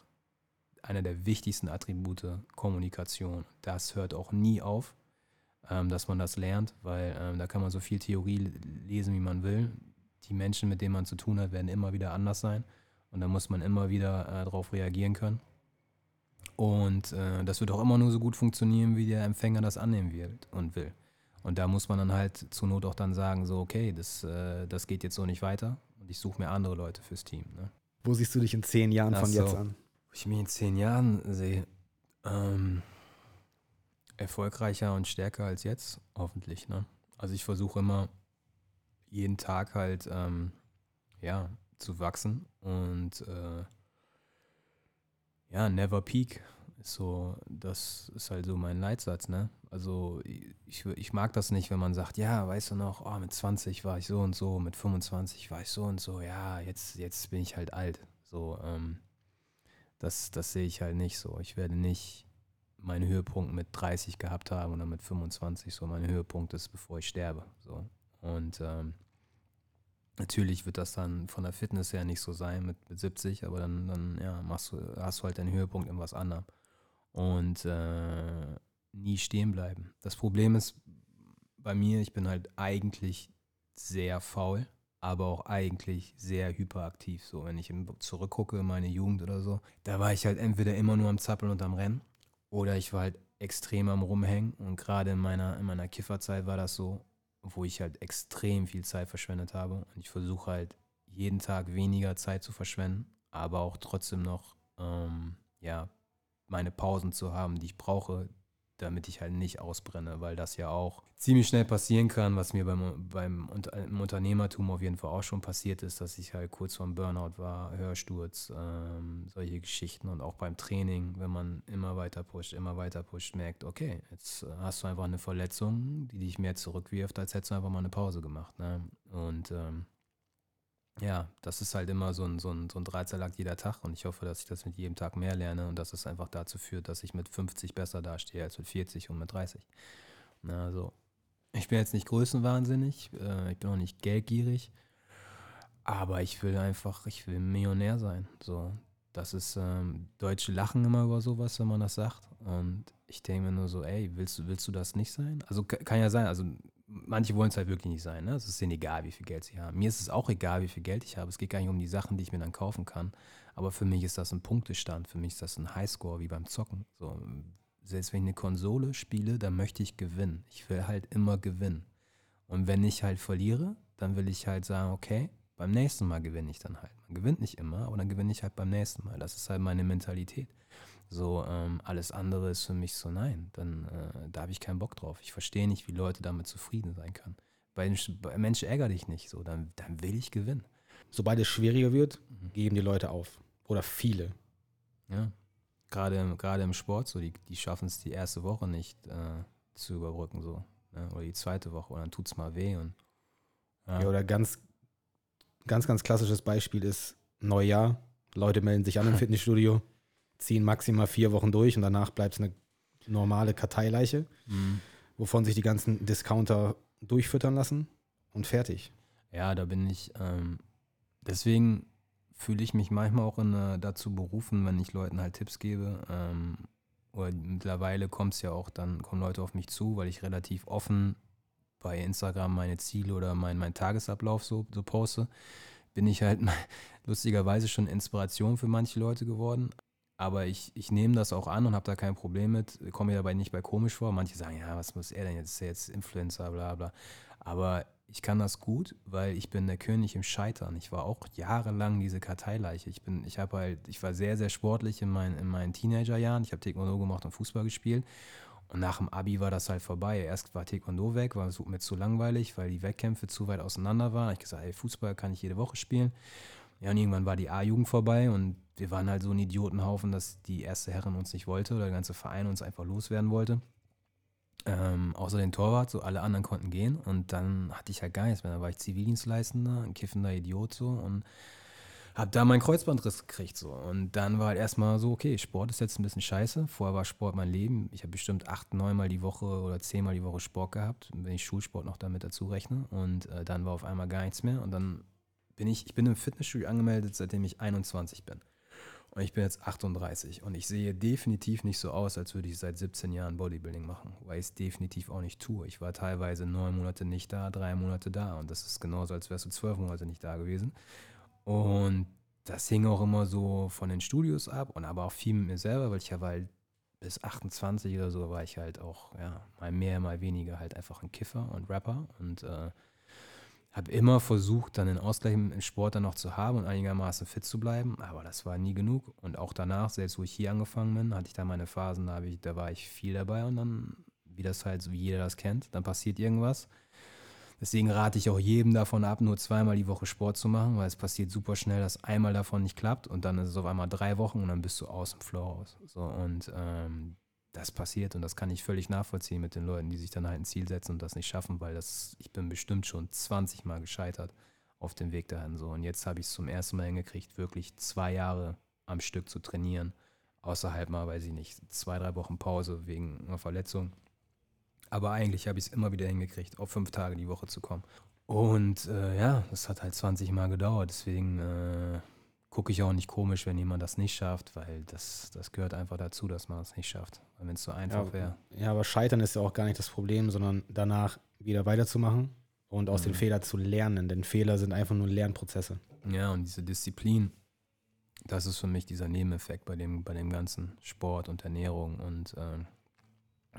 Speaker 2: einer der wichtigsten Attribute Kommunikation. Das hört auch nie auf, ähm, dass man das lernt, weil ähm, da kann man so viel Theorie lesen, wie man will die Menschen, mit denen man zu tun hat, werden immer wieder anders sein. Und da muss man immer wieder äh, darauf reagieren können. Und äh, das wird auch immer nur so gut funktionieren, wie der Empfänger das annehmen wird und will. Und da muss man dann halt zur Not auch dann sagen, so, okay, das, äh, das geht jetzt so nicht weiter und ich suche mir andere Leute fürs Team. Ne?
Speaker 1: Wo siehst du dich in zehn Jahren Ach von so, jetzt an?
Speaker 2: Wo ich mich in zehn Jahren sehe, ähm, erfolgreicher und stärker als jetzt, hoffentlich. Ne? Also ich versuche immer, jeden Tag halt, ähm, ja, zu wachsen und äh, ja, never peak so, das ist halt so mein Leitsatz, ne? Also ich, ich mag das nicht, wenn man sagt, ja, weißt du noch, oh, mit 20 war ich so und so, mit 25 war ich so und so, ja, jetzt, jetzt bin ich halt alt. So, ähm, das, das sehe ich halt nicht so. Ich werde nicht meinen Höhepunkt mit 30 gehabt haben oder mit 25, so mein Höhepunkt ist, bevor ich sterbe. So. Und ähm, Natürlich wird das dann von der Fitness her nicht so sein mit, mit 70, aber dann, dann ja, machst du, hast du halt deinen Höhepunkt in was anderem. Und äh, nie stehen bleiben. Das Problem ist bei mir, ich bin halt eigentlich sehr faul, aber auch eigentlich sehr hyperaktiv. So, wenn ich zurückgucke in meine Jugend oder so, da war ich halt entweder immer nur am Zappeln und am Rennen oder ich war halt extrem am Rumhängen. Und gerade in meiner, in meiner Kifferzeit war das so, wo ich halt extrem viel Zeit verschwendet habe. Und ich versuche halt jeden Tag weniger Zeit zu verschwenden, aber auch trotzdem noch ähm, ja, meine Pausen zu haben, die ich brauche, damit ich halt nicht ausbrenne, weil das ja auch ziemlich schnell passieren kann, was mir beim, beim im Unternehmertum auf jeden Fall auch schon passiert ist, dass ich halt kurz vorm Burnout war, Hörsturz, ähm, solche Geschichten und auch beim Training, wenn man immer weiter pusht, immer weiter pusht, merkt, okay, jetzt hast du einfach eine Verletzung, die dich mehr zurückwirft, als hättest du einfach mal eine Pause gemacht. Ne? Und ähm, ja, das ist halt immer so ein, so ein, so ein Dreizeilakt jeder Tag und ich hoffe, dass ich das mit jedem Tag mehr lerne und dass es einfach dazu führt, dass ich mit 50 besser dastehe als mit 40 und mit 30. Na, also, ich bin jetzt nicht größenwahnsinnig, äh, ich bin auch nicht geldgierig, aber ich will einfach, ich will Millionär sein. So, das ist, ähm, Deutsche lachen immer über sowas, wenn man das sagt und ich denke mir nur so, ey, willst willst du das nicht sein? Also kann ja sein, also manche wollen es halt wirklich nicht sein. Ne? Es ist denen egal, wie viel Geld sie haben. Mir ist es auch egal, wie viel Geld ich habe. Es geht gar nicht um die Sachen, die ich mir dann kaufen kann. Aber für mich ist das ein Punktestand. Für mich ist das ein Highscore wie beim Zocken. So, selbst wenn ich eine Konsole spiele, dann möchte ich gewinnen. Ich will halt immer gewinnen. Und wenn ich halt verliere, dann will ich halt sagen, okay, beim nächsten Mal gewinne ich dann halt. Man gewinnt nicht immer, aber dann gewinne ich halt beim nächsten Mal. Das ist halt meine Mentalität. So, ähm, alles andere ist für mich so, nein, dann äh, da habe ich keinen Bock drauf. Ich verstehe nicht, wie Leute damit zufrieden sein können. Bei, bei Menschen ärgere dich nicht so, dann, dann will ich gewinnen.
Speaker 1: Sobald es schwieriger wird, mhm. geben die Leute auf. Oder viele.
Speaker 2: Ja. Gerade, gerade im Sport, so, die, die schaffen es die erste Woche nicht äh, zu überbrücken, so. Ne? Oder die zweite Woche, und dann tut es mal weh. Und,
Speaker 1: ja. ja, oder ganz, ganz, ganz klassisches Beispiel ist Neujahr. Leute melden sich an im <laughs> Fitnessstudio ziehen maximal vier Wochen durch und danach bleibt es eine normale Karteileiche, mhm. wovon sich die ganzen Discounter durchfüttern lassen und fertig.
Speaker 2: Ja, da bin ich, ähm, deswegen fühle ich mich manchmal auch in, äh, dazu berufen, wenn ich Leuten halt Tipps gebe. Ähm, oder mittlerweile kommt es ja auch, dann kommen Leute auf mich zu, weil ich relativ offen bei Instagram meine Ziele oder mein, mein Tagesablauf so, so poste, bin ich halt <laughs> lustigerweise schon Inspiration für manche Leute geworden. Aber ich, ich nehme das auch an und habe da kein Problem mit. Komme mir dabei nicht bei komisch vor. Manche sagen, ja, was muss er denn jetzt? Ist er jetzt Influencer, bla bla. Aber ich kann das gut, weil ich bin der König im Scheitern. Ich war auch jahrelang diese Karteileiche. Ich bin, ich habe halt, ich war sehr, sehr sportlich in, mein, in meinen Teenagerjahren. Ich habe Taekwondo gemacht und Fußball gespielt. Und nach dem Abi war das halt vorbei. Erst war Taekwondo weg, war mir zu langweilig, weil die Wettkämpfe zu weit auseinander waren. Ich gesagt, ey, Fußball kann ich jede Woche spielen. Ja, und irgendwann war die A-Jugend vorbei und wir waren halt so ein Idiotenhaufen, dass die erste Herren uns nicht wollte oder der ganze Verein uns einfach loswerden wollte. Ähm, außer den Torwart, so alle anderen konnten gehen und dann hatte ich halt gar nichts mehr. Da war ich Zivildienstleistender, ein kiffender Idiot so und hab da meinen Kreuzbandriss gekriegt so. Und dann war halt erstmal so, okay, Sport ist jetzt ein bisschen scheiße. Vorher war Sport mein Leben. Ich habe bestimmt acht, neunmal die Woche oder zehnmal die Woche Sport gehabt, wenn ich Schulsport noch damit dazu rechne. Und äh, dann war auf einmal gar nichts mehr. Und dann bin ich, ich bin im Fitnessstudio angemeldet, seitdem ich 21 bin. Und ich bin jetzt 38 und ich sehe definitiv nicht so aus, als würde ich seit 17 Jahren Bodybuilding machen, weil ich es definitiv auch nicht tue. Ich war teilweise neun Monate nicht da, drei Monate da und das ist genauso, als wärst du zwölf Monate nicht da gewesen. Und das hing auch immer so von den Studios ab und aber auch viel mit mir selber, weil ich ja halt bis 28 oder so war ich halt auch, ja, mal mehr, mal weniger halt einfach ein Kiffer und Rapper und äh, habe immer versucht, dann den Ausgleich im Sport dann noch zu haben und einigermaßen fit zu bleiben, aber das war nie genug. Und auch danach, selbst wo ich hier angefangen bin, hatte ich da meine Phasen, da, ich, da war ich viel dabei und dann, wie das halt, so wie jeder das kennt, dann passiert irgendwas. Deswegen rate ich auch jedem davon ab, nur zweimal die Woche Sport zu machen, weil es passiert super schnell, dass einmal davon nicht klappt und dann ist es auf einmal drei Wochen und dann bist du aus dem Flow raus. So, und ähm, das passiert und das kann ich völlig nachvollziehen mit den Leuten, die sich dann halt ein Ziel setzen und das nicht schaffen, weil das, ich bin bestimmt schon 20 Mal gescheitert auf dem Weg dahin so. Und jetzt habe ich es zum ersten Mal hingekriegt, wirklich zwei Jahre am Stück zu trainieren. Außerhalb mal, weiß ich nicht, zwei, drei Wochen Pause wegen einer Verletzung. Aber eigentlich habe ich es immer wieder hingekriegt, auf fünf Tage die Woche zu kommen. Und äh, ja, das hat halt 20 Mal gedauert. Deswegen äh, gucke ich auch nicht komisch, wenn jemand das nicht schafft, weil das, das gehört einfach dazu, dass man es das nicht schafft. Wenn es so einfach
Speaker 1: ja,
Speaker 2: wäre.
Speaker 1: Ja, aber Scheitern ist ja auch gar nicht das Problem, sondern danach wieder weiterzumachen und aus mhm. den Fehlern zu lernen, denn Fehler sind einfach nur Lernprozesse.
Speaker 2: Ja, und diese Disziplin, das ist für mich dieser Nebeneffekt bei dem, bei dem ganzen Sport und Ernährung. Und äh,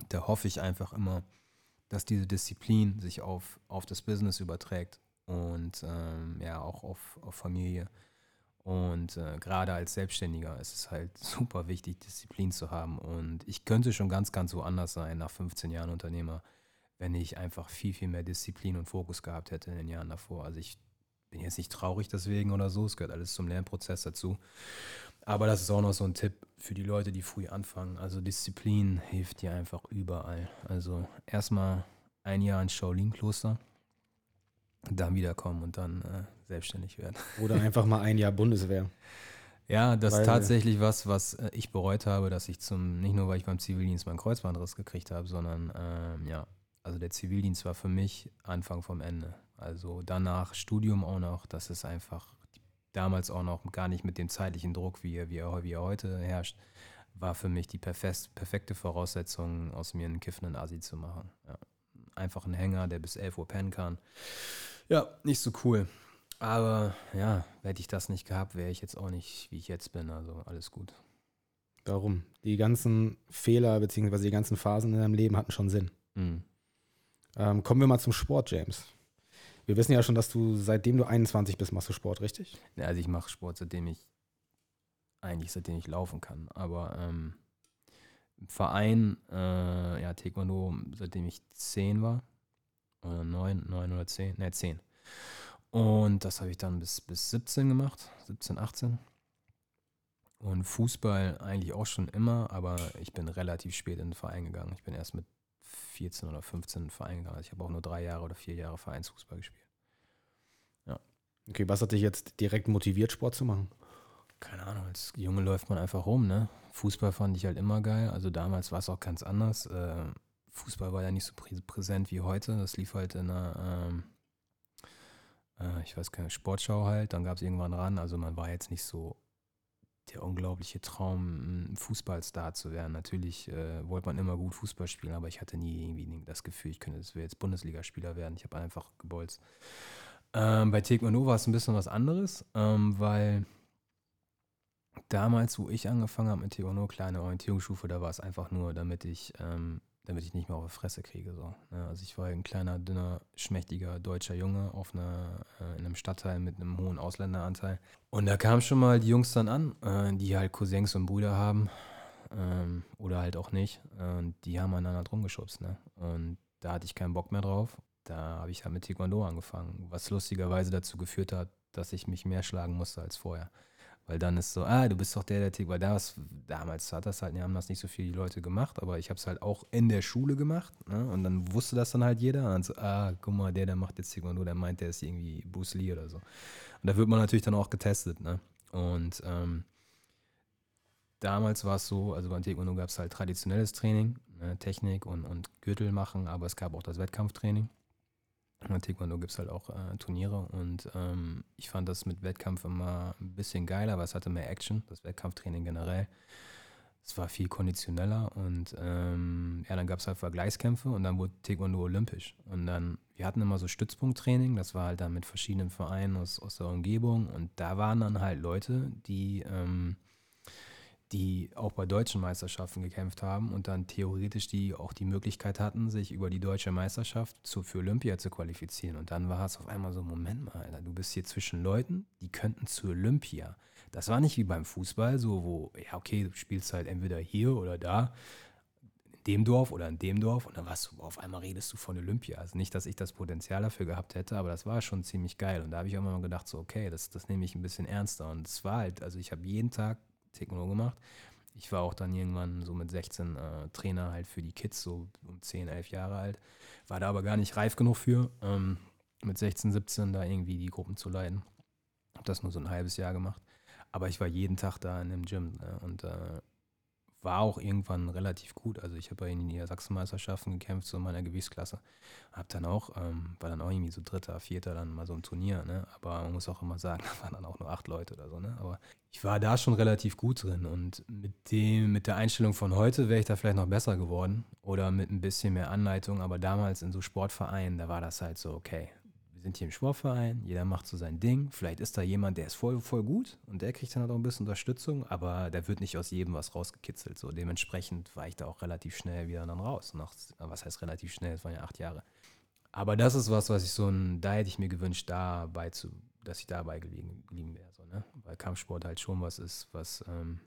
Speaker 2: da hoffe ich einfach immer, dass diese Disziplin sich auf, auf das Business überträgt und ähm, ja auch auf, auf Familie. Und äh, gerade als Selbstständiger ist es halt <laughs> super wichtig, Disziplin zu haben. Und ich könnte schon ganz, ganz woanders sein nach 15 Jahren Unternehmer, wenn ich einfach viel, viel mehr Disziplin und Fokus gehabt hätte in den Jahren davor. Also ich bin jetzt nicht traurig deswegen oder so, es gehört alles zum Lernprozess dazu. Aber das ist auch noch so ein Tipp für die Leute, die früh anfangen. Also Disziplin hilft dir einfach überall. Also erstmal ein Jahr ins Shaolin-Kloster, dann wiederkommen und dann äh, selbstständig werden. <laughs>
Speaker 1: Oder einfach mal ein Jahr Bundeswehr.
Speaker 2: Ja, das ist tatsächlich was, was äh, ich bereut habe, dass ich zum, nicht nur weil ich beim Zivildienst meinen Kreuzbandriss gekriegt habe, sondern ähm, ja, also der Zivildienst war für mich Anfang vom Ende. Also danach Studium auch noch, das ist einfach damals auch noch gar nicht mit dem zeitlichen Druck, wie er, wie er, wie er heute herrscht, war für mich die perfekt, perfekte Voraussetzung, aus mir einen kiffenden Asi zu machen. Ja. Einfach ein Hänger, der bis 11 Uhr pennen kann. Ja, nicht so cool. Aber ja, hätte ich das nicht gehabt, wäre ich jetzt auch nicht, wie ich jetzt bin. Also alles gut.
Speaker 1: Darum. Die ganzen Fehler bzw. die ganzen Phasen in deinem Leben hatten schon Sinn. Mhm. Ähm, kommen wir mal zum Sport, James. Wir wissen ja schon, dass du seitdem du 21 bist, machst du Sport, richtig?
Speaker 2: Ja, also ich mache Sport, seitdem ich eigentlich seitdem ich laufen kann. Aber ähm, im Verein, äh, ja, Taekwondo, seitdem ich 10 war. Oder 9, 9 oder 10, ne, 10. Und das habe ich dann bis, bis 17 gemacht, 17, 18. Und Fußball eigentlich auch schon immer, aber ich bin relativ spät in den Verein gegangen. Ich bin erst mit 14 oder 15 Verein gegangen. Also ich habe auch nur drei Jahre oder vier Jahre Vereinsfußball gespielt.
Speaker 1: Ja. Okay, was hat dich jetzt direkt motiviert, Sport zu machen?
Speaker 2: Keine Ahnung, als Junge läuft man einfach rum, ne? Fußball fand ich halt immer geil. Also damals war es auch ganz anders. Äh, Fußball war ja nicht so präsent wie heute. Das lief halt in einer, ähm, äh, ich weiß keine, Sportschau halt. Dann gab es irgendwann ran. Also man war jetzt nicht so der unglaubliche Traum, Fußballstar zu werden. Natürlich äh, wollte man immer gut Fußball spielen, aber ich hatte nie irgendwie das Gefühl, ich könnte jetzt Bundesligaspieler werden. Ich habe einfach gebolzt. Ähm, bei Taekwondo war es ein bisschen was anderes, ähm, weil damals, wo ich angefangen habe mit Taekwondo, kleine Orientierungsstufe, da war es einfach nur, damit ich ähm, damit ich nicht mehr auf die Fresse kriege. So. Ja, also ich war ein kleiner, dünner, schmächtiger deutscher Junge auf einer, äh, in einem Stadtteil mit einem hohen Ausländeranteil. Und da kamen schon mal die Jungs dann an, äh, die halt Cousins und Brüder haben ähm, oder halt auch nicht. Und die haben einander drum geschubst. Ne? Und da hatte ich keinen Bock mehr drauf. Da habe ich halt mit Taekwondo angefangen, was lustigerweise dazu geführt hat, dass ich mich mehr schlagen musste als vorher. Weil dann ist so, ah, du bist doch der, der Tick. Weil damals, damals hat das halt, haben das nicht so viele Leute gemacht, aber ich habe es halt auch in der Schule gemacht. Ne? Und dann wusste das dann halt jeder. Und dann so, ah, guck mal, der, der macht jetzt Taekwondo, der meint, der ist irgendwie Bruce Lee oder so. Und da wird man natürlich dann auch getestet. Ne? Und ähm, damals war es so, also beim Taekwondo gab es halt traditionelles Training, ne? Technik und, und Gürtel machen, aber es gab auch das Wettkampftraining. In Taekwondo gibt es halt auch äh, Turniere und ähm, ich fand das mit Wettkampf immer ein bisschen geiler, aber es hatte mehr Action, das Wettkampftraining generell. Es war viel konditioneller und ähm, ja, dann gab es halt Vergleichskämpfe und dann wurde Taekwondo olympisch. Und dann, wir hatten immer so Stützpunkttraining, das war halt dann mit verschiedenen Vereinen aus, aus der Umgebung und da waren dann halt Leute, die ähm, die auch bei deutschen Meisterschaften gekämpft haben und dann theoretisch die auch die Möglichkeit hatten, sich über die deutsche Meisterschaft zu, für Olympia zu qualifizieren. Und dann war es auf einmal so, Moment mal, Alter, du bist hier zwischen Leuten, die könnten zu Olympia. Das war nicht wie beim Fußball, so wo, ja, okay, du spielst halt entweder hier oder da, in dem Dorf oder in dem Dorf und dann warst du, auf einmal redest du von Olympia. Also nicht, dass ich das Potenzial dafür gehabt hätte, aber das war schon ziemlich geil. Und da habe ich auch immer gedacht, so, okay, das, das nehme ich ein bisschen ernster. Und es war halt, also ich habe jeden Tag Techno gemacht. Ich war auch dann irgendwann so mit 16 äh, Trainer halt für die Kids, so um 10, 11 Jahre alt. War da aber gar nicht reif genug für, ähm, mit 16, 17 da irgendwie die Gruppen zu leiten. Hab das nur so ein halbes Jahr gemacht. Aber ich war jeden Tag da in dem Gym ne? und äh, war auch irgendwann relativ gut. Also ich habe in der Sachsenmeisterschaften gekämpft, so in meiner Gewichtsklasse. Hab dann auch, ähm, war dann auch irgendwie so Dritter, Vierter dann mal so im Turnier, ne? Aber man muss auch immer sagen, <laughs> da waren dann auch nur acht Leute oder so, ne? Aber ich war da schon relativ gut drin und mit dem, mit der Einstellung von heute wäre ich da vielleicht noch besser geworden oder mit ein bisschen mehr Anleitung, aber damals in so Sportvereinen, da war das halt so, okay, sind hier im Sportverein, jeder macht so sein Ding. Vielleicht ist da jemand, der ist voll, voll gut und der kriegt dann halt auch ein bisschen Unterstützung, aber da wird nicht aus jedem was rausgekitzelt. So dementsprechend war ich da auch relativ schnell wieder dann raus. Nach, was heißt relativ schnell? Es waren ja acht Jahre. Aber das ist was, was ich so ein, da hätte ich mir gewünscht, dabei zu, dass ich dabei gelegen, geblieben wäre. So, ne? Weil Kampfsport halt schon was ist, was, ähm,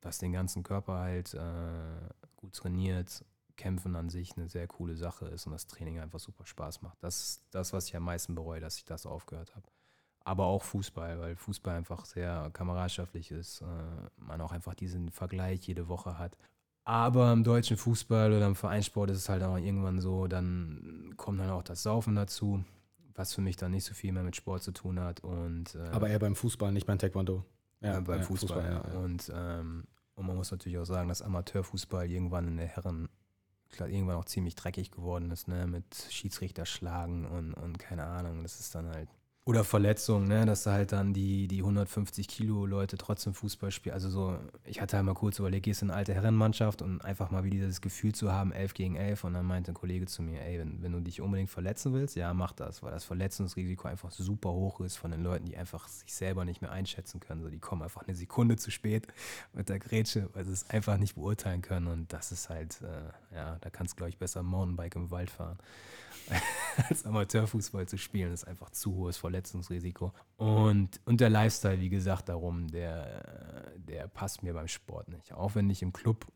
Speaker 2: was den ganzen Körper halt äh, gut trainiert Kämpfen an sich eine sehr coole Sache ist und das Training einfach super Spaß macht. Das ist das, was ich am meisten bereue, dass ich das aufgehört habe. Aber auch Fußball, weil Fußball einfach sehr kameradschaftlich ist, äh, man auch einfach diesen Vergleich jede Woche hat. Aber im deutschen Fußball oder im Vereinssport ist es halt auch irgendwann so, dann kommt dann auch das Saufen dazu, was für mich dann nicht so viel mehr mit Sport zu tun hat. Und, äh,
Speaker 1: Aber eher beim Fußball, nicht beim Taekwondo.
Speaker 2: Ja, beim ja, Fußball, Fußball ja. ja. Und, ähm, und man muss natürlich auch sagen, dass Amateurfußball irgendwann in der Herren irgendwann auch ziemlich dreckig geworden ist, ne, mit Schiedsrichter schlagen und, und keine Ahnung, das ist dann halt oder Verletzungen, ne? dass da halt dann die, die 150 Kilo Leute trotzdem Fußball spielen. Also so, ich hatte halt mal kurz überlegt, gehst in eine alte Herrenmannschaft und einfach mal wieder das Gefühl zu haben, 11 gegen 11. Und dann meinte ein Kollege zu mir, ey, wenn, wenn du dich unbedingt verletzen willst, ja, mach das, weil das Verletzungsrisiko einfach super hoch ist von den Leuten, die einfach sich selber nicht mehr einschätzen können. So, die kommen einfach eine Sekunde zu spät mit der Grätsche, weil sie es einfach nicht beurteilen können. Und das ist halt, äh, ja, da kannst du, glaube ich, besser Mountainbike im Wald fahren. <laughs> als Amateurfußball zu spielen. Ist einfach zu hohes Verletzungsrisiko. Und, und der Lifestyle, wie gesagt, darum, der, der passt mir beim Sport nicht. Auch wenn ich im Club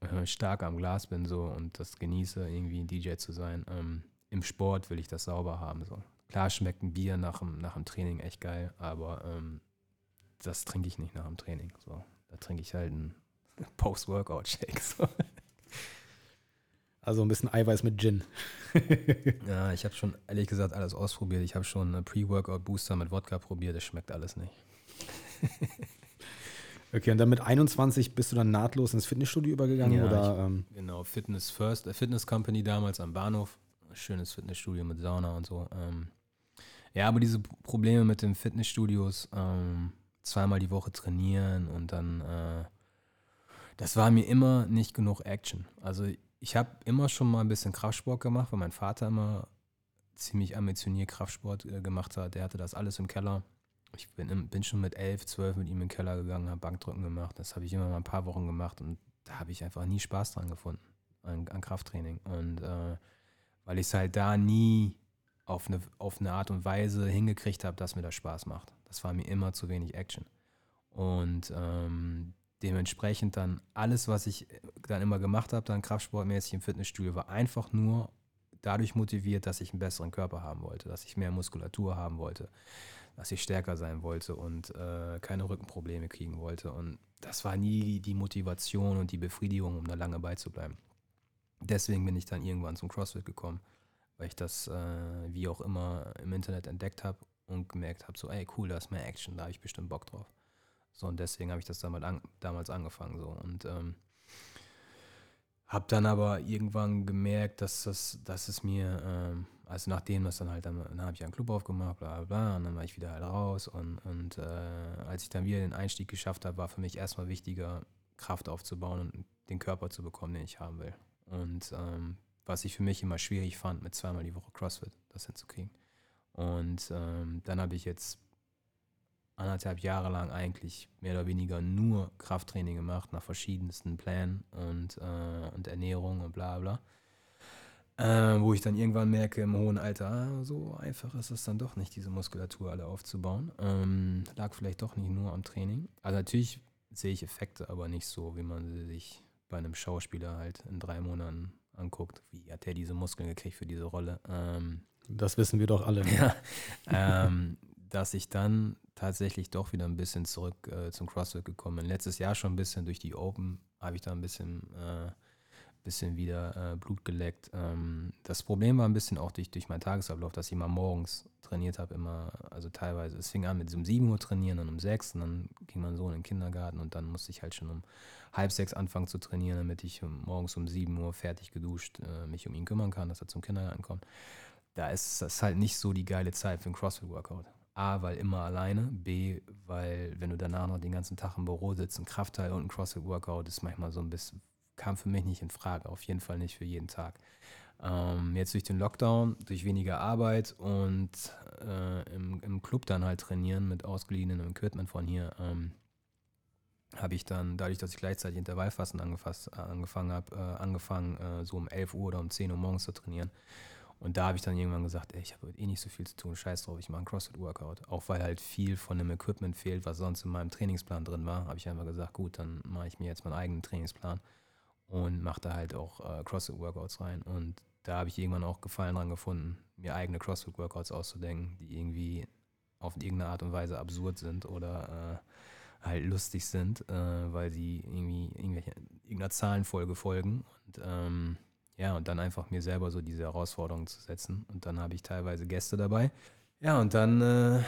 Speaker 2: äh, stark am Glas bin so und das genieße, irgendwie ein DJ zu sein. Ähm, Im Sport will ich das sauber haben. So. Klar schmeckt ein Bier nach dem, nach dem Training echt geil, aber ähm, das trinke ich nicht nach dem Training. So. Da trinke ich halt einen Post-Workout-Shake. So.
Speaker 1: Also ein bisschen Eiweiß mit Gin. <laughs>
Speaker 2: ja, ich habe schon ehrlich gesagt alles ausprobiert. Ich habe schon einen Pre-Workout-Booster mit Wodka probiert. Das schmeckt alles nicht. <laughs>
Speaker 1: okay, und dann mit 21 bist du dann nahtlos ins Fitnessstudio übergegangen? Ja, oder,
Speaker 2: ich, ähm? Genau, Fitness First, äh, Fitness Company damals am Bahnhof. Schönes Fitnessstudio mit Sauna und so. Ähm, ja, aber diese Probleme mit den Fitnessstudios, ähm, zweimal die Woche trainieren und dann, äh, das war mir immer nicht genug Action. Also ich habe immer schon mal ein bisschen Kraftsport gemacht, weil mein Vater immer ziemlich ambitioniert Kraftsport äh, gemacht hat. Der hatte das alles im Keller. Ich bin, bin schon mit elf, zwölf mit ihm im Keller gegangen, habe Bankdrücken gemacht. Das habe ich immer mal ein paar Wochen gemacht und da habe ich einfach nie Spaß dran gefunden, an, an Krafttraining. Und äh, weil ich es halt da nie auf eine, auf eine Art und Weise hingekriegt habe, dass mir das Spaß macht. Das war mir immer zu wenig Action. Und ähm, dementsprechend dann alles, was ich dann immer gemacht habe, dann kraftsportmäßig im Fitnessstudio, war einfach nur dadurch motiviert, dass ich einen besseren Körper haben wollte, dass ich mehr Muskulatur haben wollte, dass ich stärker sein wollte und äh, keine Rückenprobleme kriegen wollte. Und das war nie die Motivation und die Befriedigung, um da lange beizubleiben. Deswegen bin ich dann irgendwann zum CrossFit gekommen, weil ich das äh, wie auch immer im Internet entdeckt habe und gemerkt habe, so, ey, cool, da ist mehr Action, da habe ich bestimmt Bock drauf. So, und deswegen habe ich das damals, an, damals angefangen. So. Und ähm, habe dann aber irgendwann gemerkt, dass, das, dass es mir, ähm, also nachdem das dann halt, dann, dann habe ich einen Club aufgemacht, bla bla bla, und dann war ich wieder halt raus. Und, und äh, als ich dann wieder den Einstieg geschafft habe, war für mich erstmal wichtiger, Kraft aufzubauen und den Körper zu bekommen, den ich haben will. Und ähm, was ich für mich immer schwierig fand, mit zweimal die Woche CrossFit das hinzukriegen. Und ähm, dann habe ich jetzt anderthalb Jahre lang eigentlich mehr oder weniger nur Krafttraining gemacht, nach verschiedensten Plänen und, äh, und Ernährung und bla bla. Äh, wo ich dann irgendwann merke im hohen Alter, ah, so einfach ist es dann doch nicht, diese Muskulatur alle aufzubauen. Ähm, lag vielleicht doch nicht nur am Training. Also natürlich sehe ich Effekte, aber nicht so, wie man sie sich bei einem Schauspieler halt in drei Monaten anguckt. Wie hat der diese Muskeln gekriegt für diese Rolle? Ähm,
Speaker 1: das wissen wir doch alle. <laughs>
Speaker 2: Ja, ähm, dass ich dann tatsächlich doch wieder ein bisschen zurück äh, zum CrossFit gekommen. Letztes Jahr schon ein bisschen durch die Open habe ich da ein bisschen äh, bisschen wieder äh, Blut geleckt. Ähm, das Problem war ein bisschen auch durch, durch meinen Tagesablauf, dass ich immer morgens trainiert habe, immer, also teilweise, es fing an mit um 7 Uhr trainieren, dann um 6 und dann ging mein Sohn in den Kindergarten und dann musste ich halt schon um halb sechs anfangen zu trainieren, damit ich morgens um 7 Uhr fertig geduscht äh, mich um ihn kümmern kann, dass er zum Kindergarten kommt. Da ist das halt nicht so die geile Zeit für einen CrossFit-Workout. A, weil immer alleine. B, weil wenn du danach noch den ganzen Tag im Büro sitzt, ein Kraftteil und ein CrossFit-Workout ist manchmal so ein bisschen, kam für mich nicht in Frage. Auf jeden Fall nicht für jeden Tag. Ähm, jetzt durch den Lockdown, durch weniger Arbeit und äh, im, im Club dann halt trainieren mit ausgeliehenem Equipment von hier, ähm, habe ich dann, dadurch, dass ich gleichzeitig Intervallfasten angefasst, äh, angefangen habe, äh, angefangen, äh, so um 11 Uhr oder um 10 Uhr morgens zu trainieren. Und da habe ich dann irgendwann gesagt, ey, ich habe eh nicht so viel zu tun, scheiß drauf, ich mache einen CrossFit-Workout. Auch weil halt viel von dem Equipment fehlt, was sonst in meinem Trainingsplan drin war, habe ich einfach gesagt, gut, dann mache ich mir jetzt meinen eigenen Trainingsplan und mache da halt auch äh, CrossFit-Workouts rein. Und da habe ich irgendwann auch Gefallen dran gefunden, mir eigene CrossFit-Workouts auszudenken, die irgendwie auf irgendeine Art und Weise absurd sind oder äh, halt lustig sind, äh, weil sie irgendwie irgendwelche, irgendeiner Zahlenfolge folgen. Und ähm, ja, und dann einfach mir selber so diese Herausforderungen zu setzen. Und dann habe ich teilweise Gäste dabei. Ja, und dann, äh,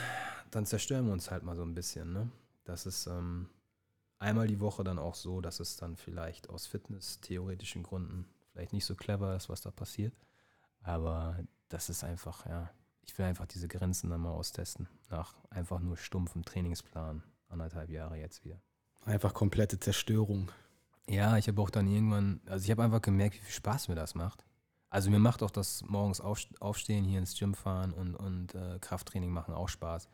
Speaker 2: dann zerstören wir uns halt mal so ein bisschen. Ne? Das ist ähm, einmal die Woche dann auch so, dass es dann vielleicht aus fitness-theoretischen Gründen vielleicht nicht so clever ist, was da passiert. Aber das ist einfach, ja, ich will einfach diese Grenzen dann mal austesten. Nach einfach nur stumpfem Trainingsplan. Anderthalb Jahre jetzt wieder.
Speaker 1: Einfach komplette Zerstörung.
Speaker 2: Ja, ich habe auch dann irgendwann, also ich habe einfach gemerkt, wie viel Spaß mir das macht. Also mir macht auch das morgens aufstehen, hier ins Gym fahren und, und äh, Krafttraining machen auch Spaß.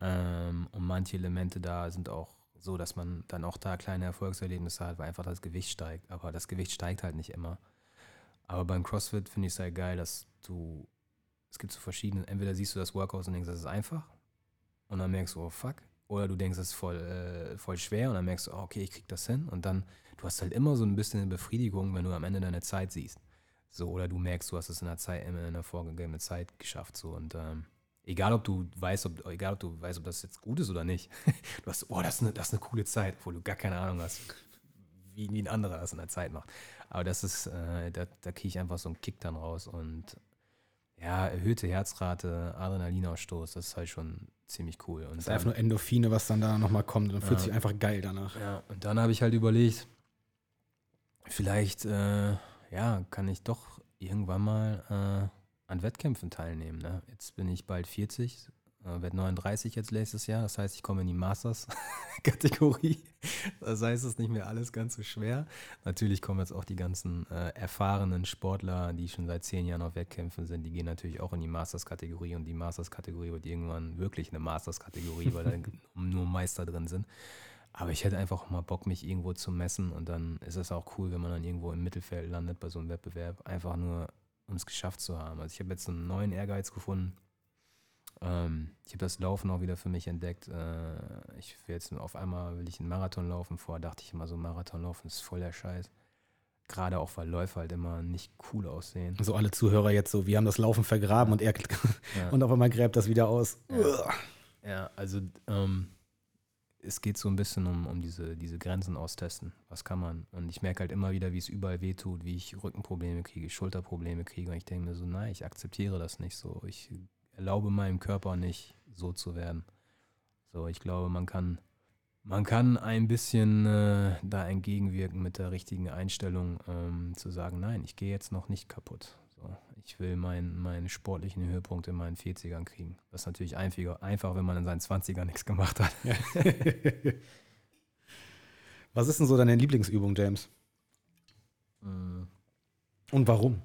Speaker 2: Ähm, und manche Elemente da sind auch so, dass man dann auch da kleine Erfolgserlebnisse hat, weil einfach das Gewicht steigt. Aber das Gewicht steigt halt nicht immer. Aber beim CrossFit finde ich es halt geil, dass du, es gibt so verschiedene, entweder siehst du das Workout und denkst, das ist einfach. Und dann merkst du, oh fuck. Oder du denkst, das ist voll, äh, voll schwer und dann merkst du, oh, okay, ich krieg das hin. Und dann du hast halt immer so ein bisschen eine Befriedigung, wenn du am Ende deine Zeit siehst. So, oder du merkst, du hast es in der Zeit, in einer vorgegebenen Zeit geschafft. So, und ähm, egal ob du weißt, ob, egal ob du weißt, ob das jetzt gut ist oder nicht, <laughs> du hast, oh, das ist eine, das ist eine coole Zeit, obwohl du gar keine Ahnung hast, wie, wie ein anderer das in der Zeit macht. Aber das ist, äh, da, da kriege ich einfach so einen Kick dann raus und ja, erhöhte Herzrate, Adrenalinausstoß, das ist halt schon ziemlich cool. Und
Speaker 1: das ist dann, einfach nur Endorphine, was dann da nochmal kommt und dann fühlt sich einfach geil danach.
Speaker 2: Ja, und dann habe ich halt überlegt, vielleicht, äh, ja, kann ich doch irgendwann mal äh, an Wettkämpfen teilnehmen. Ne? Jetzt bin ich bald 40, äh, werde 39 jetzt nächstes Jahr. Das heißt, ich komme in die Masters-Kategorie. <laughs> Das heißt, es ist nicht mehr alles ganz so schwer. Natürlich kommen jetzt auch die ganzen äh, erfahrenen Sportler, die schon seit zehn Jahren auf Wettkämpfen sind, die gehen natürlich auch in die Masters-Kategorie und die Masters-Kategorie wird irgendwann wirklich eine Masters-Kategorie, weil da <laughs> nur Meister drin sind. Aber ich hätte einfach mal Bock, mich irgendwo zu messen und dann ist es auch cool, wenn man dann irgendwo im Mittelfeld landet bei so einem Wettbewerb, einfach nur, um es geschafft zu haben. Also ich habe jetzt einen neuen Ehrgeiz gefunden. Ähm, ich habe das Laufen auch wieder für mich entdeckt. Äh, ich will jetzt auf einmal will ich einen Marathon laufen. Vorher dachte ich immer so, Marathon laufen ist voll der Scheiß. Gerade auch, weil Läufer halt immer nicht cool aussehen.
Speaker 1: So alle Zuhörer jetzt so, wir haben das Laufen vergraben ja. und er ja. <laughs> und auf einmal gräbt das wieder aus.
Speaker 2: Ja, ja also ähm, es geht so ein bisschen um, um diese, diese Grenzen austesten. Was kann man? Und ich merke halt immer wieder, wie es überall wehtut, wie ich Rückenprobleme kriege, Schulterprobleme kriege. Und ich denke mir so, nein, ich akzeptiere das nicht so. Ich erlaube meinem Körper nicht, so zu werden. So, ich glaube, man kann, man kann ein bisschen äh, da entgegenwirken mit der richtigen Einstellung, ähm, zu sagen, nein, ich gehe jetzt noch nicht kaputt. So, ich will meinen mein sportlichen Höhepunkt in meinen 40ern kriegen. Das ist natürlich einfacher, einfach wenn man in seinen 20ern nichts gemacht hat. <laughs>
Speaker 1: Was ist denn so deine Lieblingsübung, James?
Speaker 2: Mm.
Speaker 1: Und warum?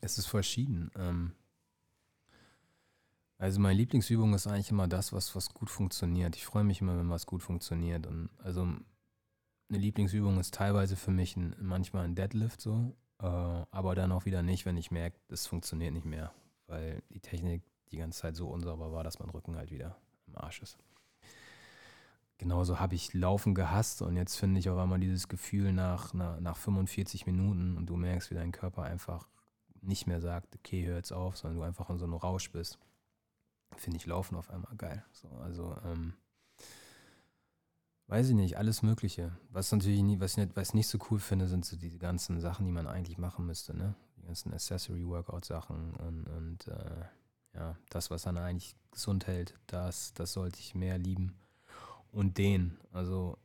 Speaker 2: Es ist verschieden. Ähm, also meine Lieblingsübung ist eigentlich immer das, was, was gut funktioniert. Ich freue mich immer, wenn was gut funktioniert. Und also eine Lieblingsübung ist teilweise für mich ein, manchmal ein Deadlift so. Äh, aber dann auch wieder nicht, wenn ich merke, das funktioniert nicht mehr, weil die Technik die ganze Zeit so unsauber war, dass mein Rücken halt wieder im Arsch ist. Genauso habe ich Laufen gehasst und jetzt finde ich auch einmal dieses Gefühl nach, nach, nach 45 Minuten und du merkst, wie dein Körper einfach nicht mehr sagt, okay, hör jetzt auf, sondern du einfach in so einem Rausch bist. Finde ich Laufen auf einmal geil. So, also, ähm, Weiß ich nicht, alles Mögliche. Was natürlich nie, was ich nicht, was ich nicht so cool finde, sind so diese ganzen Sachen, die man eigentlich machen müsste, ne? Die ganzen Accessory-Workout-Sachen und, und äh, ja, das, was dann eigentlich gesund hält, das, das sollte ich mehr lieben. Und den, also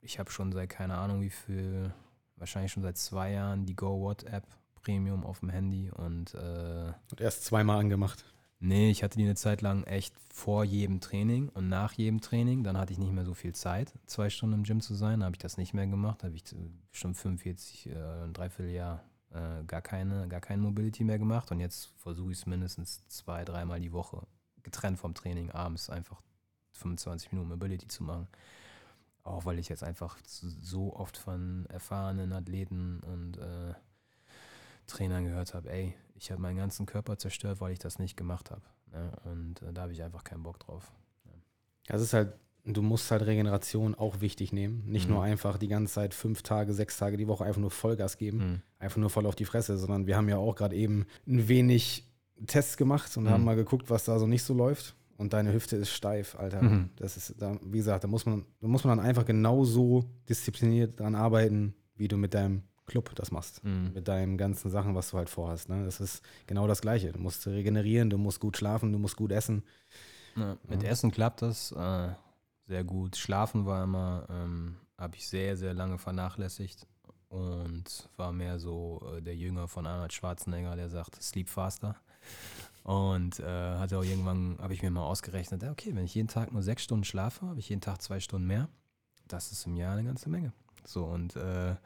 Speaker 2: ich habe schon seit keine Ahnung wie viel, wahrscheinlich schon seit zwei Jahren die Go What App Premium auf dem Handy und äh,
Speaker 1: Und erst zweimal angemacht.
Speaker 2: Nee, ich hatte die eine Zeit lang echt vor jedem Training und nach jedem Training. Dann hatte ich nicht mehr so viel Zeit, zwei Stunden im Gym zu sein. Dann habe ich das nicht mehr gemacht. Da habe ich schon 45, äh, ein Dreivierteljahr äh, gar, keine, gar kein Mobility mehr gemacht. Und jetzt versuche ich es mindestens zwei, dreimal die Woche, getrennt vom Training, abends einfach 25 Minuten Mobility zu machen. Auch weil ich jetzt einfach so oft von erfahrenen Athleten und äh, Trainern gehört habe, ey, ich habe meinen ganzen Körper zerstört, weil ich das nicht gemacht habe. Ne? Und äh, da habe ich einfach keinen Bock drauf.
Speaker 1: Ja. Das ist halt, du musst halt Regeneration auch wichtig nehmen. Nicht mhm. nur einfach die ganze Zeit fünf Tage, sechs Tage die Woche einfach nur Vollgas geben, mhm. einfach nur voll auf die Fresse, sondern wir haben ja auch gerade eben ein wenig Tests gemacht und mhm. haben mal geguckt, was da so nicht so läuft. Und deine Hüfte ist steif, Alter. Mhm. Das ist, da, wie gesagt, da muss man, da muss man dann einfach genauso diszipliniert dran arbeiten, wie du mit deinem Club das machst. Mhm. Mit deinen ganzen Sachen, was du halt vorhast. Ne? Das ist genau das Gleiche. Du musst regenerieren, du musst gut schlafen, du musst gut essen.
Speaker 2: Ja, mit ja. Essen klappt das äh, sehr gut. Schlafen war immer, ähm, habe ich sehr, sehr lange vernachlässigt und war mehr so äh, der Jünger von Arnold Schwarzenegger, der sagt, sleep faster. Und äh, hatte auch irgendwann, habe ich mir mal ausgerechnet, okay, wenn ich jeden Tag nur sechs Stunden schlafe, habe ich jeden Tag zwei Stunden mehr. Das ist im Jahr eine ganze Menge. So, und äh,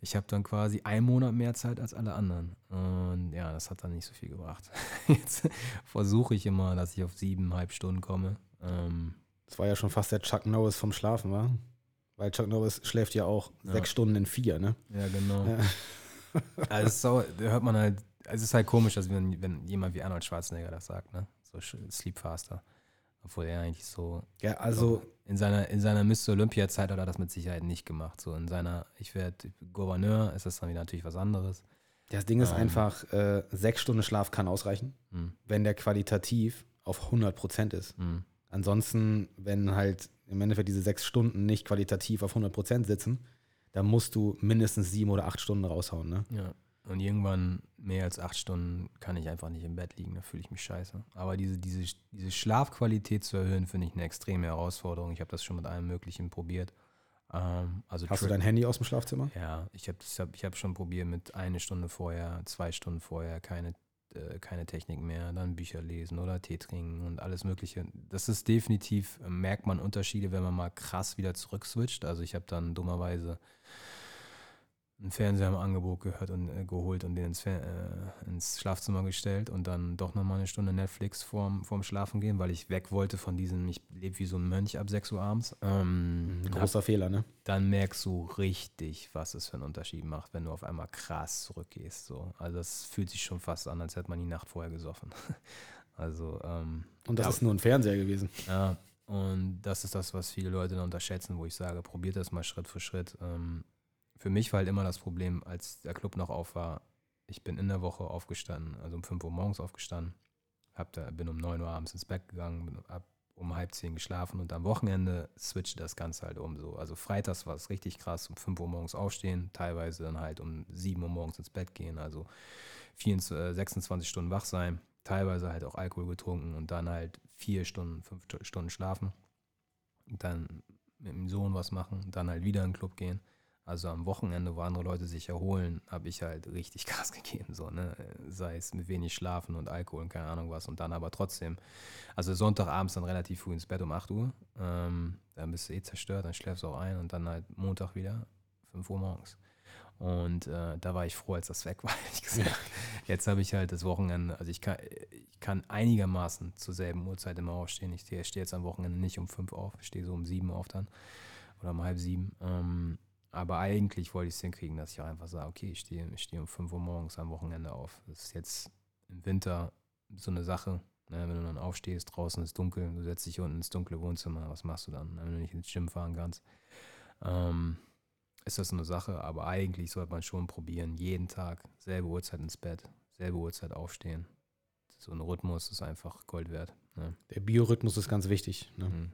Speaker 2: ich habe dann quasi einen Monat mehr Zeit als alle anderen. Und ja, das hat dann nicht so viel gebracht. <laughs> Jetzt versuche ich immer, dass ich auf siebeneinhalb Stunden komme. Ähm,
Speaker 1: das war ja schon fast der Chuck Norris vom Schlafen, war? Weil Chuck Norris schläft ja auch ja. sechs Stunden in vier, ne?
Speaker 2: Ja, genau. Ja. <laughs> also, da hört man halt, es ist halt komisch, dass wenn, wenn jemand wie Arnold Schwarzenegger das sagt, ne? So Sleep Faster. Obwohl er eigentlich so.
Speaker 1: Ja, also.
Speaker 2: In seiner, in seiner Mr. Olympia-Zeit hat er das mit Sicherheit nicht gemacht. So in seiner, ich werde Gouverneur, ist das dann wieder natürlich was anderes.
Speaker 1: Das Ding ist ähm, einfach, äh, sechs Stunden Schlaf kann ausreichen, mh. wenn der qualitativ auf 100 Prozent ist. Mh. Ansonsten, wenn halt im Endeffekt diese sechs Stunden nicht qualitativ auf 100 Prozent sitzen, dann musst du mindestens sieben oder acht Stunden raushauen. Ne?
Speaker 2: Ja. Und irgendwann mehr als acht Stunden kann ich einfach nicht im Bett liegen, da fühle ich mich scheiße. Aber diese, diese, diese Schlafqualität zu erhöhen, finde ich eine extreme Herausforderung. Ich habe das schon mit allem Möglichen probiert. Ähm, also
Speaker 1: Hast du dein Handy aus dem Schlafzimmer?
Speaker 2: Ja, ich habe hab, ich hab schon probiert mit eine Stunde vorher, zwei Stunden vorher, keine, äh, keine Technik mehr, dann Bücher lesen oder Tee trinken und alles Mögliche. Das ist definitiv, äh, merkt man Unterschiede, wenn man mal krass wieder zurückswitcht. Also ich habe dann dummerweise einen Fernseher im Angebot gehört und äh, geholt und den ins, äh, ins, Schlafzimmer gestellt und dann doch nochmal eine Stunde Netflix vorm, vorm Schlafen gehen, weil ich weg wollte von diesem, ich lebe wie so ein Mönch ab 6 Uhr abends. Ähm,
Speaker 1: mhm, Großer hab, Fehler, ne?
Speaker 2: Dann merkst du richtig, was es für einen Unterschied macht, wenn du auf einmal krass zurückgehst. So. Also das fühlt sich schon fast an, als hätte man die Nacht vorher gesoffen. <laughs> also ähm,
Speaker 1: Und das ja, ist nur ein Fernseher gewesen.
Speaker 2: Ja, und das ist das, was viele Leute dann unterschätzen, wo ich sage, probiert das mal Schritt für Schritt. Ähm, für mich war halt immer das Problem, als der Club noch auf war, ich bin in der Woche aufgestanden, also um 5 Uhr morgens aufgestanden, hab da, bin um 9 Uhr abends ins Bett gegangen, bin ab um halb zehn geschlafen und am Wochenende switchte das Ganze halt um so. Also freitags war es richtig krass, um 5 Uhr morgens aufstehen, teilweise dann halt um 7 Uhr morgens ins Bett gehen, also 24, 26 äh, Stunden wach sein, teilweise halt auch Alkohol getrunken und dann halt vier Stunden, fünf Stunden schlafen, dann mit dem Sohn was machen, dann halt wieder in den Club gehen also am Wochenende, wo andere Leute sich erholen, habe ich halt richtig <laughs> Gas gegeben, so, ne? Sei es mit wenig Schlafen und Alkohol und keine Ahnung was. Und dann aber trotzdem, also Sonntagabends dann relativ früh ins Bett um 8 Uhr. Ähm, dann bist du eh zerstört, dann schläfst du auch ein und dann halt Montag wieder, 5 Uhr morgens. Und äh, da war ich froh, als das weg war, <laughs> ehrlich <laughs> gesagt. Jetzt habe ich halt das Wochenende, also ich kann, ich kann einigermaßen zur selben Uhrzeit immer aufstehen. Ich stehe jetzt am Wochenende nicht um 5 auf, ich stehe so um 7 auf dann oder um halb sieben. Ähm, aber eigentlich wollte ich es hinkriegen, dass ich auch einfach sage, okay, ich stehe, ich stehe um 5 Uhr morgens am Wochenende auf. Das ist jetzt im Winter so eine Sache. Ne? Wenn du dann aufstehst, draußen ist dunkel, du setzt dich unten ins dunkle Wohnzimmer, was machst du dann, wenn du nicht ins Gym fahren kannst? Ähm, ist das so eine Sache, aber eigentlich sollte man schon probieren, jeden Tag, selbe Uhrzeit ins Bett, selbe Uhrzeit aufstehen. So ein Rhythmus ist einfach Gold wert. Ne?
Speaker 1: Der Biorhythmus ist ganz wichtig. Ne? Mhm.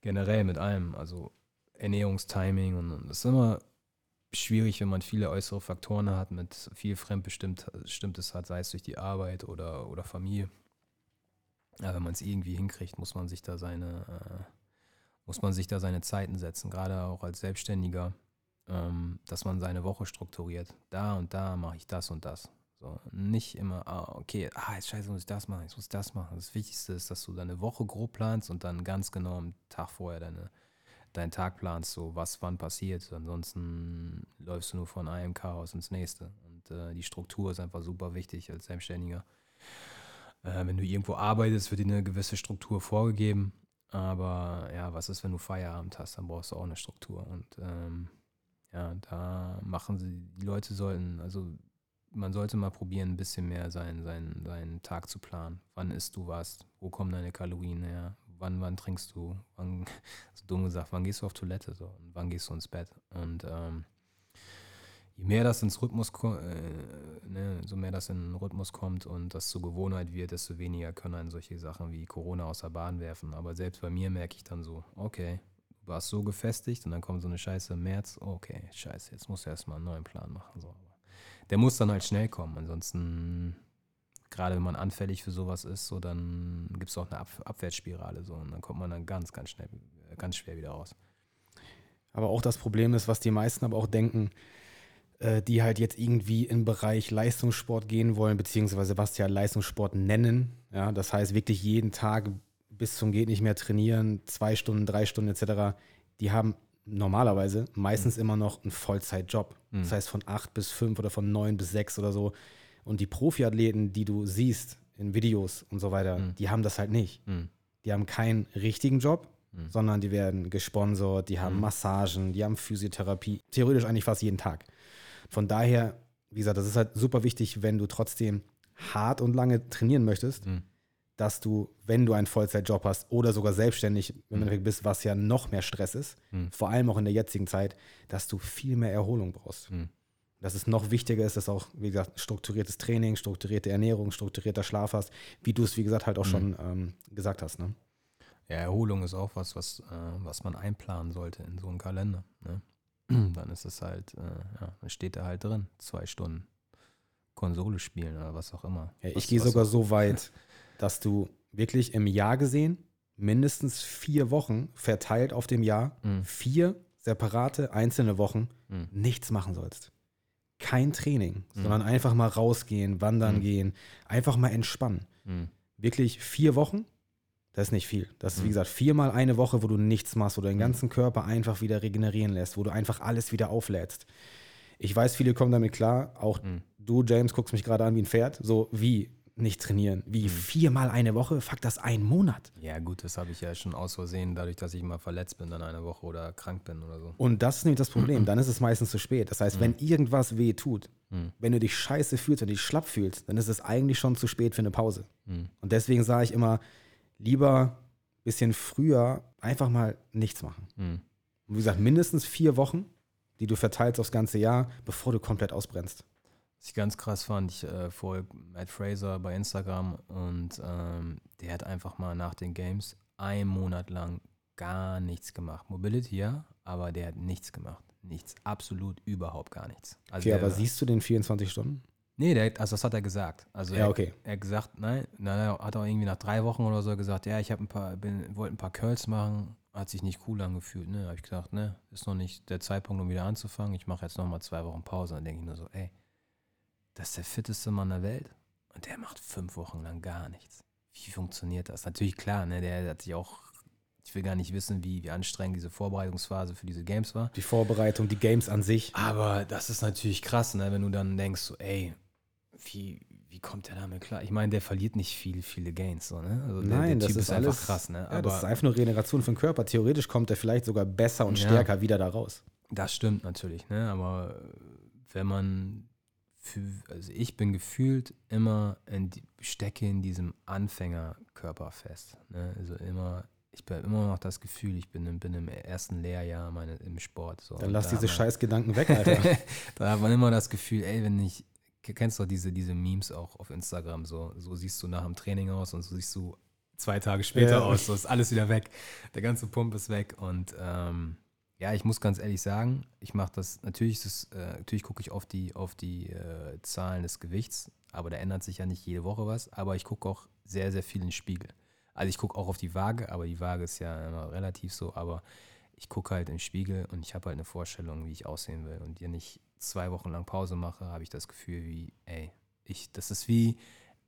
Speaker 2: generell mit allem. Also Ernährungstiming und es ist immer schwierig, wenn man viele äußere Faktoren hat, mit viel Fremdbestimmtes hat, sei es durch die Arbeit oder, oder Familie. Ja, wenn man es irgendwie hinkriegt, muss man sich da seine, äh, muss man sich da seine Zeiten setzen, gerade auch als Selbstständiger, ähm, dass man seine Woche strukturiert. Da und da mache ich das und das. So, nicht immer, ah, okay, ah, jetzt scheiße, muss ich das machen, jetzt muss ich das machen. Das Wichtigste ist, dass du deine Woche grob planst und dann ganz genau am Tag vorher deine, deinen Tag planst, so was wann passiert. Ansonsten läufst du nur von einem Chaos ins nächste. Und äh, die Struktur ist einfach super wichtig als Selbstständiger. Äh, wenn du irgendwo arbeitest, wird dir eine gewisse Struktur vorgegeben. Aber ja, was ist, wenn du Feierabend hast? Dann brauchst du auch eine Struktur. Und ähm, ja, da machen sie, die Leute sollten, also man sollte mal probieren, ein bisschen mehr seinen, seinen, seinen Tag zu planen. Wann isst du was? Wo kommen deine Kalorien her? Wann, wann trinkst du? Wann, <laughs> so dumm gesagt, wann gehst du auf Toilette? So? Und wann gehst du ins Bett? Und ähm, je mehr das ins Rhythmus äh, ne, so mehr das in den Rhythmus kommt und das zur Gewohnheit wird, desto weniger können einen solche Sachen wie Corona aus der Bahn werfen. Aber selbst bei mir merke ich dann so, okay, du warst so gefestigt und dann kommt so eine Scheiße im März, okay, scheiße, jetzt musst du erstmal einen neuen Plan machen. So. Der muss dann halt schnell kommen, ansonsten gerade wenn man anfällig für sowas ist, so dann gibt es auch eine Ab Abwärtsspirale so und dann kommt man dann ganz, ganz schnell, ganz schwer wieder raus.
Speaker 1: Aber auch das Problem ist, was die meisten aber auch denken, äh, die halt jetzt irgendwie im Bereich Leistungssport gehen wollen, beziehungsweise was sie ja Leistungssport nennen. Ja, das heißt wirklich jeden Tag bis zum geht nicht mehr trainieren, zwei Stunden, drei Stunden etc. Die haben normalerweise meistens mhm. immer noch einen Vollzeitjob. Mhm. Das heißt von acht bis fünf oder von neun bis sechs oder so. Und die Profiathleten, die du siehst in Videos und so weiter, mhm. die haben das halt nicht. Mhm. Die haben keinen richtigen Job, mhm. sondern die werden gesponsert, die haben mhm. Massagen, die haben Physiotherapie, theoretisch eigentlich fast jeden Tag. Von daher, wie gesagt, das ist halt super wichtig, wenn du trotzdem hart und lange trainieren möchtest, mhm. dass du, wenn du einen Vollzeitjob hast oder sogar selbstständig wenn mhm. bist, was ja noch mehr Stress ist, vor allem auch in der jetzigen Zeit, dass du viel mehr Erholung brauchst. Mhm. Dass es noch wichtiger ist, dass auch, wie gesagt, strukturiertes Training, strukturierte Ernährung, strukturierter Schlaf hast, wie du es, wie gesagt, halt auch mhm. schon ähm, gesagt hast. Ne?
Speaker 2: Ja, Erholung ist auch was, was, äh, was man einplanen sollte in so einen Kalender. Ne? dann ist es halt, äh, ja, dann steht da halt drin, zwei Stunden Konsole spielen oder was auch immer.
Speaker 1: Ja,
Speaker 2: ich
Speaker 1: gehe sogar so weit, <laughs> dass du wirklich im Jahr gesehen mindestens vier Wochen verteilt auf dem Jahr, mhm. vier separate einzelne Wochen mhm. nichts machen sollst. Kein Training, mhm. sondern einfach mal rausgehen, wandern mhm. gehen, einfach mal entspannen. Mhm. Wirklich vier Wochen das ist nicht viel. Das ist, wie mhm. gesagt, viermal eine Woche, wo du nichts machst, wo du den mhm. ganzen Körper einfach wieder regenerieren lässt, wo du einfach alles wieder auflädst. Ich weiß, viele kommen damit klar. Auch mhm. du, James, guckst mich gerade an wie ein Pferd. So, wie nicht trainieren? Wie mhm. viermal eine Woche? Fuck, das ein Monat.
Speaker 2: Ja, gut, das habe ich ja schon aus Versehen, dadurch, dass ich mal verletzt bin dann eine Woche oder krank bin oder so.
Speaker 1: Und das ist nämlich das Problem. Dann ist es meistens zu spät. Das heißt, mhm. wenn irgendwas weh tut, mhm. wenn du dich scheiße fühlst, wenn du dich schlapp fühlst, dann ist es eigentlich schon zu spät für eine Pause. Und deswegen sage ich immer, lieber ein bisschen früher einfach mal nichts machen. Mhm. Und wie gesagt, mindestens vier Wochen, die du verteilst aufs ganze Jahr, bevor du komplett ausbrennst.
Speaker 2: Was ich ganz krass fand, ich äh, folge Matt Fraser bei Instagram und ähm, der hat einfach mal nach den Games einen Monat lang gar nichts gemacht. Mobility ja, aber der hat nichts gemacht. Nichts, absolut überhaupt gar nichts.
Speaker 1: Also okay, aber siehst du den 24 Stunden?
Speaker 2: Nee, der, also das hat er gesagt. Also
Speaker 1: ja, okay.
Speaker 2: Er, hat gesagt, nein, nein, hat auch irgendwie nach drei Wochen oder so gesagt, ja, ich habe ein paar, bin, wollte ein paar Curls machen, hat sich nicht cool angefühlt. Ne, habe ich gesagt, ne, ist noch nicht der Zeitpunkt, um wieder anzufangen. Ich mache jetzt noch mal zwei Wochen Pause. Dann denke ich nur so, ey, das ist der fitteste Mann der Welt und der macht fünf Wochen lang gar nichts. Wie funktioniert das? Natürlich klar, ne, der hat sich auch ich will gar nicht wissen, wie, wie anstrengend diese Vorbereitungsphase für diese Games war.
Speaker 1: Die Vorbereitung, die Games an sich.
Speaker 2: Aber das ist natürlich krass, ne? wenn du dann denkst, so, ey, wie, wie kommt der damit klar? Ich meine, der verliert nicht viel, viele Gains. So, ne?
Speaker 1: also der, Nein, der das ist, ist alles, einfach krass. Ne? Ja, das ist einfach nur Regeneration für den Körper. Theoretisch kommt er vielleicht sogar besser und ja, stärker wieder da raus.
Speaker 2: Das stimmt natürlich. Ne? Aber wenn man, also ich bin gefühlt immer, in die, stecke in diesem Anfängerkörper fest. Ne? Also immer ich habe immer noch das Gefühl, ich bin, bin im ersten Lehrjahr meine, im Sport. So.
Speaker 1: Dann lass da diese Scheißgedanken weg, Alter. <laughs>
Speaker 2: da hat man immer das Gefühl, ey, wenn ich kennst du diese, diese Memes auch auf Instagram, so, so siehst du nach dem Training aus und so siehst du zwei Tage später
Speaker 1: Ja.
Speaker 2: aus. So ist alles wieder weg. Der ganze Pump ist weg. Und ähm, ja, ich muss ganz ehrlich sagen, ich mache das, natürlich äh, natürlich gucke ich auf die, auf die äh, Zahlen des Gewichts, aber da ändert sich ja nicht jede Woche was. Aber ich gucke auch sehr, sehr viel in den Spiegel. Also ich gucke auch auf die Waage, aber die Waage ist ja immer relativ so, aber ich gucke halt im Spiegel und ich habe halt eine Vorstellung, wie ich aussehen will. Und dir nicht zwei Wochen lang Pause mache, habe ich das Gefühl wie, ey, ich, das ist wie,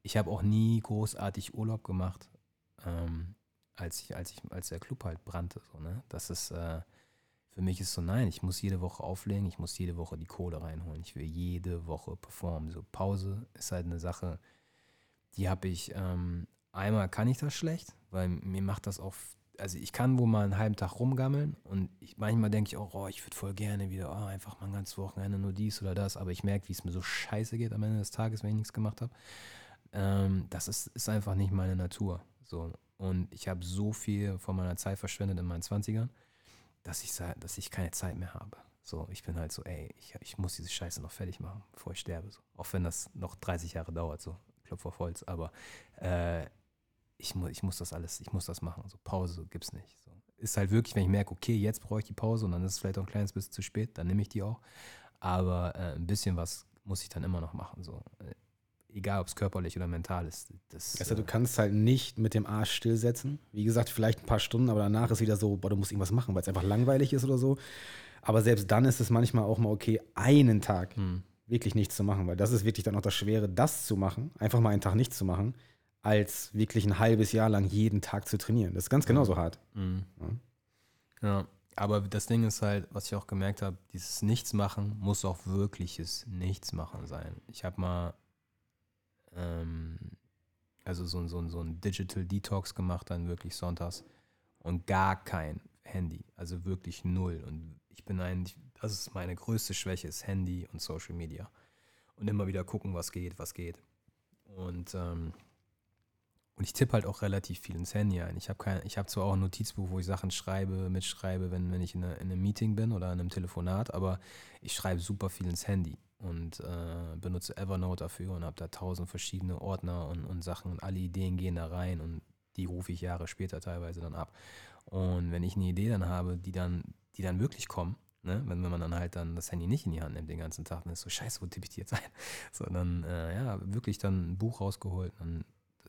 Speaker 2: ich habe auch nie großartig Urlaub gemacht, ähm, als ich, als ich, als der Club halt brannte. So, ne? Das ist, äh, für mich ist so, nein, ich muss jede Woche auflegen, ich muss jede Woche die Kohle reinholen. Ich will jede Woche performen. So Pause ist halt eine Sache, die habe ich, ähm, einmal kann ich das schlecht, weil mir macht das auch, also ich kann wohl mal einen halben Tag rumgammeln und ich, manchmal denke ich auch, oh, ich würde voll gerne wieder, oh, einfach mal ein ganzes Wochenende nur dies oder das, aber ich merke, wie es mir so scheiße geht am Ende des Tages, wenn ich nichts gemacht habe. Ähm, das ist, ist einfach nicht meine Natur. So. Und ich habe so viel von meiner Zeit verschwendet in meinen 20ern, dass ich, dass ich keine Zeit mehr habe. So, ich bin halt so, ey, ich, ich muss diese Scheiße noch fertig machen, bevor ich sterbe. So. Auch wenn das noch 30 Jahre dauert, so, Klopf auf Holz. Aber äh, ich, mu ich muss das alles, ich muss das machen. So, Pause gibt's nicht. So. Ist halt wirklich, wenn ich merke, okay, jetzt brauche ich die Pause und dann ist es vielleicht auch ein kleines bisschen zu spät, dann nehme ich die auch. Aber äh, ein bisschen was muss ich dann immer noch machen. So. Egal, ob es körperlich oder mental ist. Das,
Speaker 1: Also du
Speaker 2: äh,
Speaker 1: kannst halt nicht mit dem Arsch stillsetzen. Wie gesagt, vielleicht ein paar Stunden, aber danach ist wieder so, boah, du musst irgendwas machen, weil es einfach langweilig ist oder so. Aber selbst dann ist es manchmal auch mal okay, einen Tag
Speaker 2: hm.
Speaker 1: wirklich nichts zu machen, weil das ist wirklich dann auch das Schwere, das zu machen, einfach mal einen Tag nichts zu machen, als wirklich ein halbes Jahr lang jeden Tag zu trainieren. Das ist ganz genauso hart.
Speaker 2: Mhm.
Speaker 1: Ja.
Speaker 2: Ja, aber das Ding ist halt, was ich auch gemerkt habe, dieses Nichtsmachen muss auch wirkliches Nichtsmachen sein. Ich habe mal ähm, also so, ein- so, so ein Digital Detox gemacht, dann wirklich sonntags und gar kein Handy, also wirklich null. Und ich bin eigentlich, das ist meine größte Schwäche, ist Handy und Social Media. Und immer wieder gucken, was geht, was geht. Und ähm, und ich tippe halt auch relativ viel ins Handy ein. Ich habe habe zwar auch ein Notizbuch, wo ich Sachen schreibe, mitschreibe, wenn, wenn ich in, einer- in einem Meeting bin oder in einem Telefonat, aber ich schreibe super viel ins Handy und äh, benutze Evernote dafür und habe da tausend verschiedene Ordner und, und Sachen und alle Ideen gehen da rein und die rufe ich Jahre später teilweise dann ab. Und wenn ich eine Idee dann habe, die dann, die dann wirklich kommen, ne, wenn, wenn man dann halt dann das Handy nicht in die Hand nimmt den ganzen Tag, dann ist so, scheiße, wo tippe ich die jetzt ein? <laughs> So, dann, äh, ja, wirklich dann ein Buch rausgeholt, dann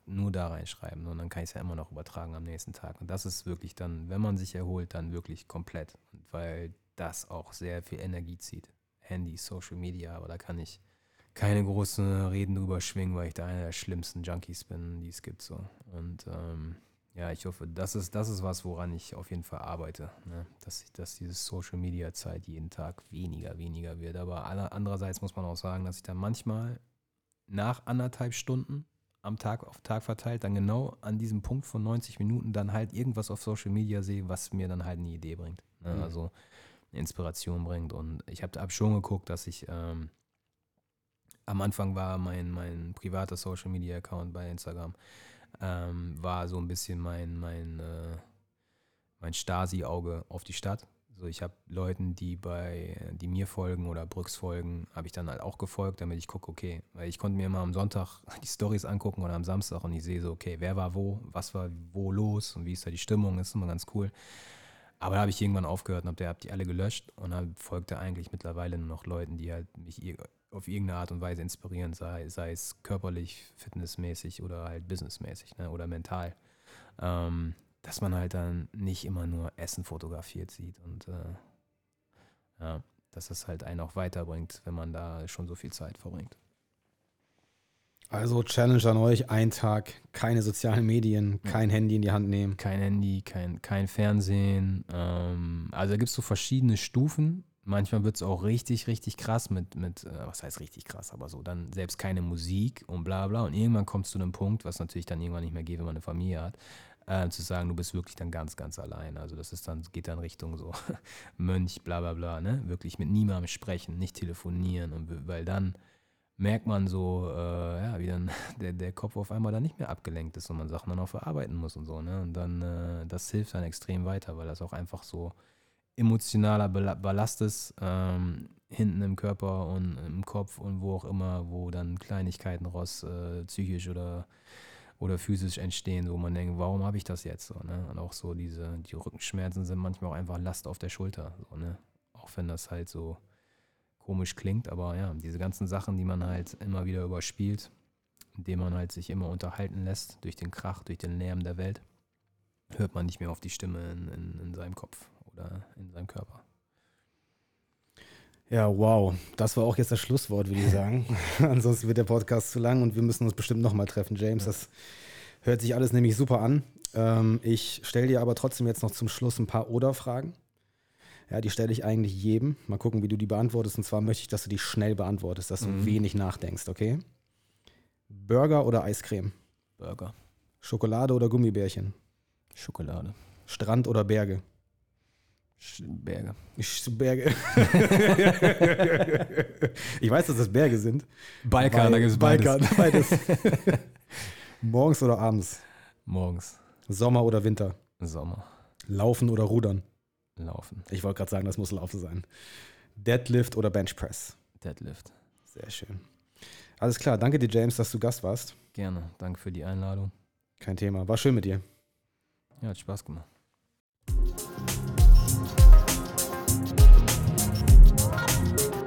Speaker 2: nur da reinschreiben und dann kann ich es ja immer noch übertragen am nächsten Tag. Und das ist wirklich dann, wenn man sich erholt, dann wirklich komplett. Und weil das auch sehr viel Energie zieht. Handy, Social Media, aber da kann ich keine großen Reden drüber schwingen, weil ich da einer der schlimmsten Junkies bin, die es gibt. So. Und ähm, ja, ich hoffe, das ist, das ist was, woran ich auf jeden Fall arbeite. Ne? Dass, ich, dass diese Social Media Zeit jeden Tag weniger, weniger wird. Aber andererseits muss man auch sagen, dass ich dann manchmal nach anderthalb Stunden am Tag auf Tag verteilt, dann genau an diesem Punkt von 90 Minuten dann halt irgendwas auf Social Media sehe, was mir dann halt eine Idee bringt. Ne?
Speaker 1: Mhm.
Speaker 2: Also Inspiration bringt. Und ich habe hab schon geguckt, dass ich ähm, am Anfang war mein, mein privater Social Media Account bei Instagram, ähm, war so ein bisschen mein, mein, äh, mein Stasi-Auge auf die Stadt. So, ich habe Leuten, die bei, die mir folgen oder Brücks folgen, habe ich dann halt auch gefolgt, damit ich gucke, okay, weil ich konnte mir immer am Sonntag <laughs> die Stories angucken oder am Samstag und ich sehe so, okay, wer war wo, was war wo los und wie ist da die Stimmung, ist immer ganz cool. Aber da habe ich irgendwann aufgehört und habe hab die alle gelöscht und dann folgte eigentlich mittlerweile nur noch Leuten, die halt mich auf irgendeine Art und Weise inspirieren, sei, sei es körperlich, fitnessmäßig oder halt businessmäßig ne, oder mental. Ähm, dass man halt dann nicht immer nur Essen fotografiert sieht und äh, ja, dass das halt einen auch weiterbringt, wenn man da schon so viel Zeit verbringt.
Speaker 1: Also Challenge an euch, ein Tag, keine sozialen Medien, kein Handy in die Hand nehmen.
Speaker 2: Kein Handy, kein, kein Fernsehen. Ähm, also da gibt es so verschiedene Stufen. Manchmal wird es auch richtig, richtig krass mit, mit äh, was heißt richtig krass, aber so dann selbst keine Musik und bla bla. Und irgendwann kommst du zu einem Punkt, was natürlich dann irgendwann nicht mehr geht, wenn man eine Familie hat, äh, zu sagen, du bist wirklich dann ganz, ganz allein. Also das ist dann, geht dann Richtung so <laughs> Mönch, bla bla bla, ne? Wirklich mit niemandem sprechen, nicht telefonieren und weil dann merkt man so, äh, ja, wie dann <laughs> der, der Kopf auf einmal dann nicht mehr abgelenkt ist und man Sachen dann auch verarbeiten muss und so, ne? Und dann, äh, das hilft dann extrem weiter, weil das auch einfach so emotionaler Ballast ist, ähm, hinten im Körper und im Kopf und wo auch immer, wo dann Kleinigkeiten raus, äh, psychisch oder, oder physisch entstehen, wo man denkt, warum habe ich das jetzt so, ne? Und auch so diese, die Rückenschmerzen sind manchmal auch einfach Last auf der Schulter, so, ne? Auch wenn das halt so komisch klingt, aber ja, diese ganzen Sachen, die man halt immer wieder überspielt, indem man halt sich immer unterhalten lässt durch den Krach, durch den Lärm der Welt, hört man nicht mehr auf die Stimme in, in, in seinem Kopf oder in seinem Körper.
Speaker 1: Ja, wow. Das war auch jetzt das Schlusswort, würde ich <laughs> sagen. Ansonsten wird der Podcast zu lang und wir müssen uns bestimmt nochmal treffen, James. Das hört sich alles nämlich super an. Ähm, ich stelle dir aber trotzdem jetzt noch zum Schluss ein paar Oder-Fragen. Ja, die stelle ich eigentlich jedem. Mal gucken, wie du die beantwortest. Und zwar möchte ich, dass du die schnell beantwortest, dass du
Speaker 2: Mhm.
Speaker 1: wenig nachdenkst, okay? Burger oder Eiscreme?
Speaker 2: Burger,
Speaker 1: Schokolade oder Gummibärchen?
Speaker 2: Schokolade,
Speaker 1: Strand oder Berge?
Speaker 2: Sch- Berge,
Speaker 1: Ich, Berge. <laughs> ich weiß, dass das Berge sind.
Speaker 2: Balkan, da gibt es beides.
Speaker 1: Balkan, beides. <laughs> Morgens oder abends?
Speaker 2: Morgens,
Speaker 1: Sommer oder Winter?
Speaker 2: Sommer,
Speaker 1: Laufen oder Rudern?
Speaker 2: Laufen,
Speaker 1: Ich wollte gerade sagen, das muss Laufen sein. Deadlift oder Benchpress?
Speaker 2: Deadlift.
Speaker 1: Sehr schön. Alles klar, danke dir, James, dass du Gast warst.
Speaker 2: Gerne, danke für die Einladung.
Speaker 1: Kein Thema. War schön mit dir.
Speaker 2: Ja, hat Spaß gemacht.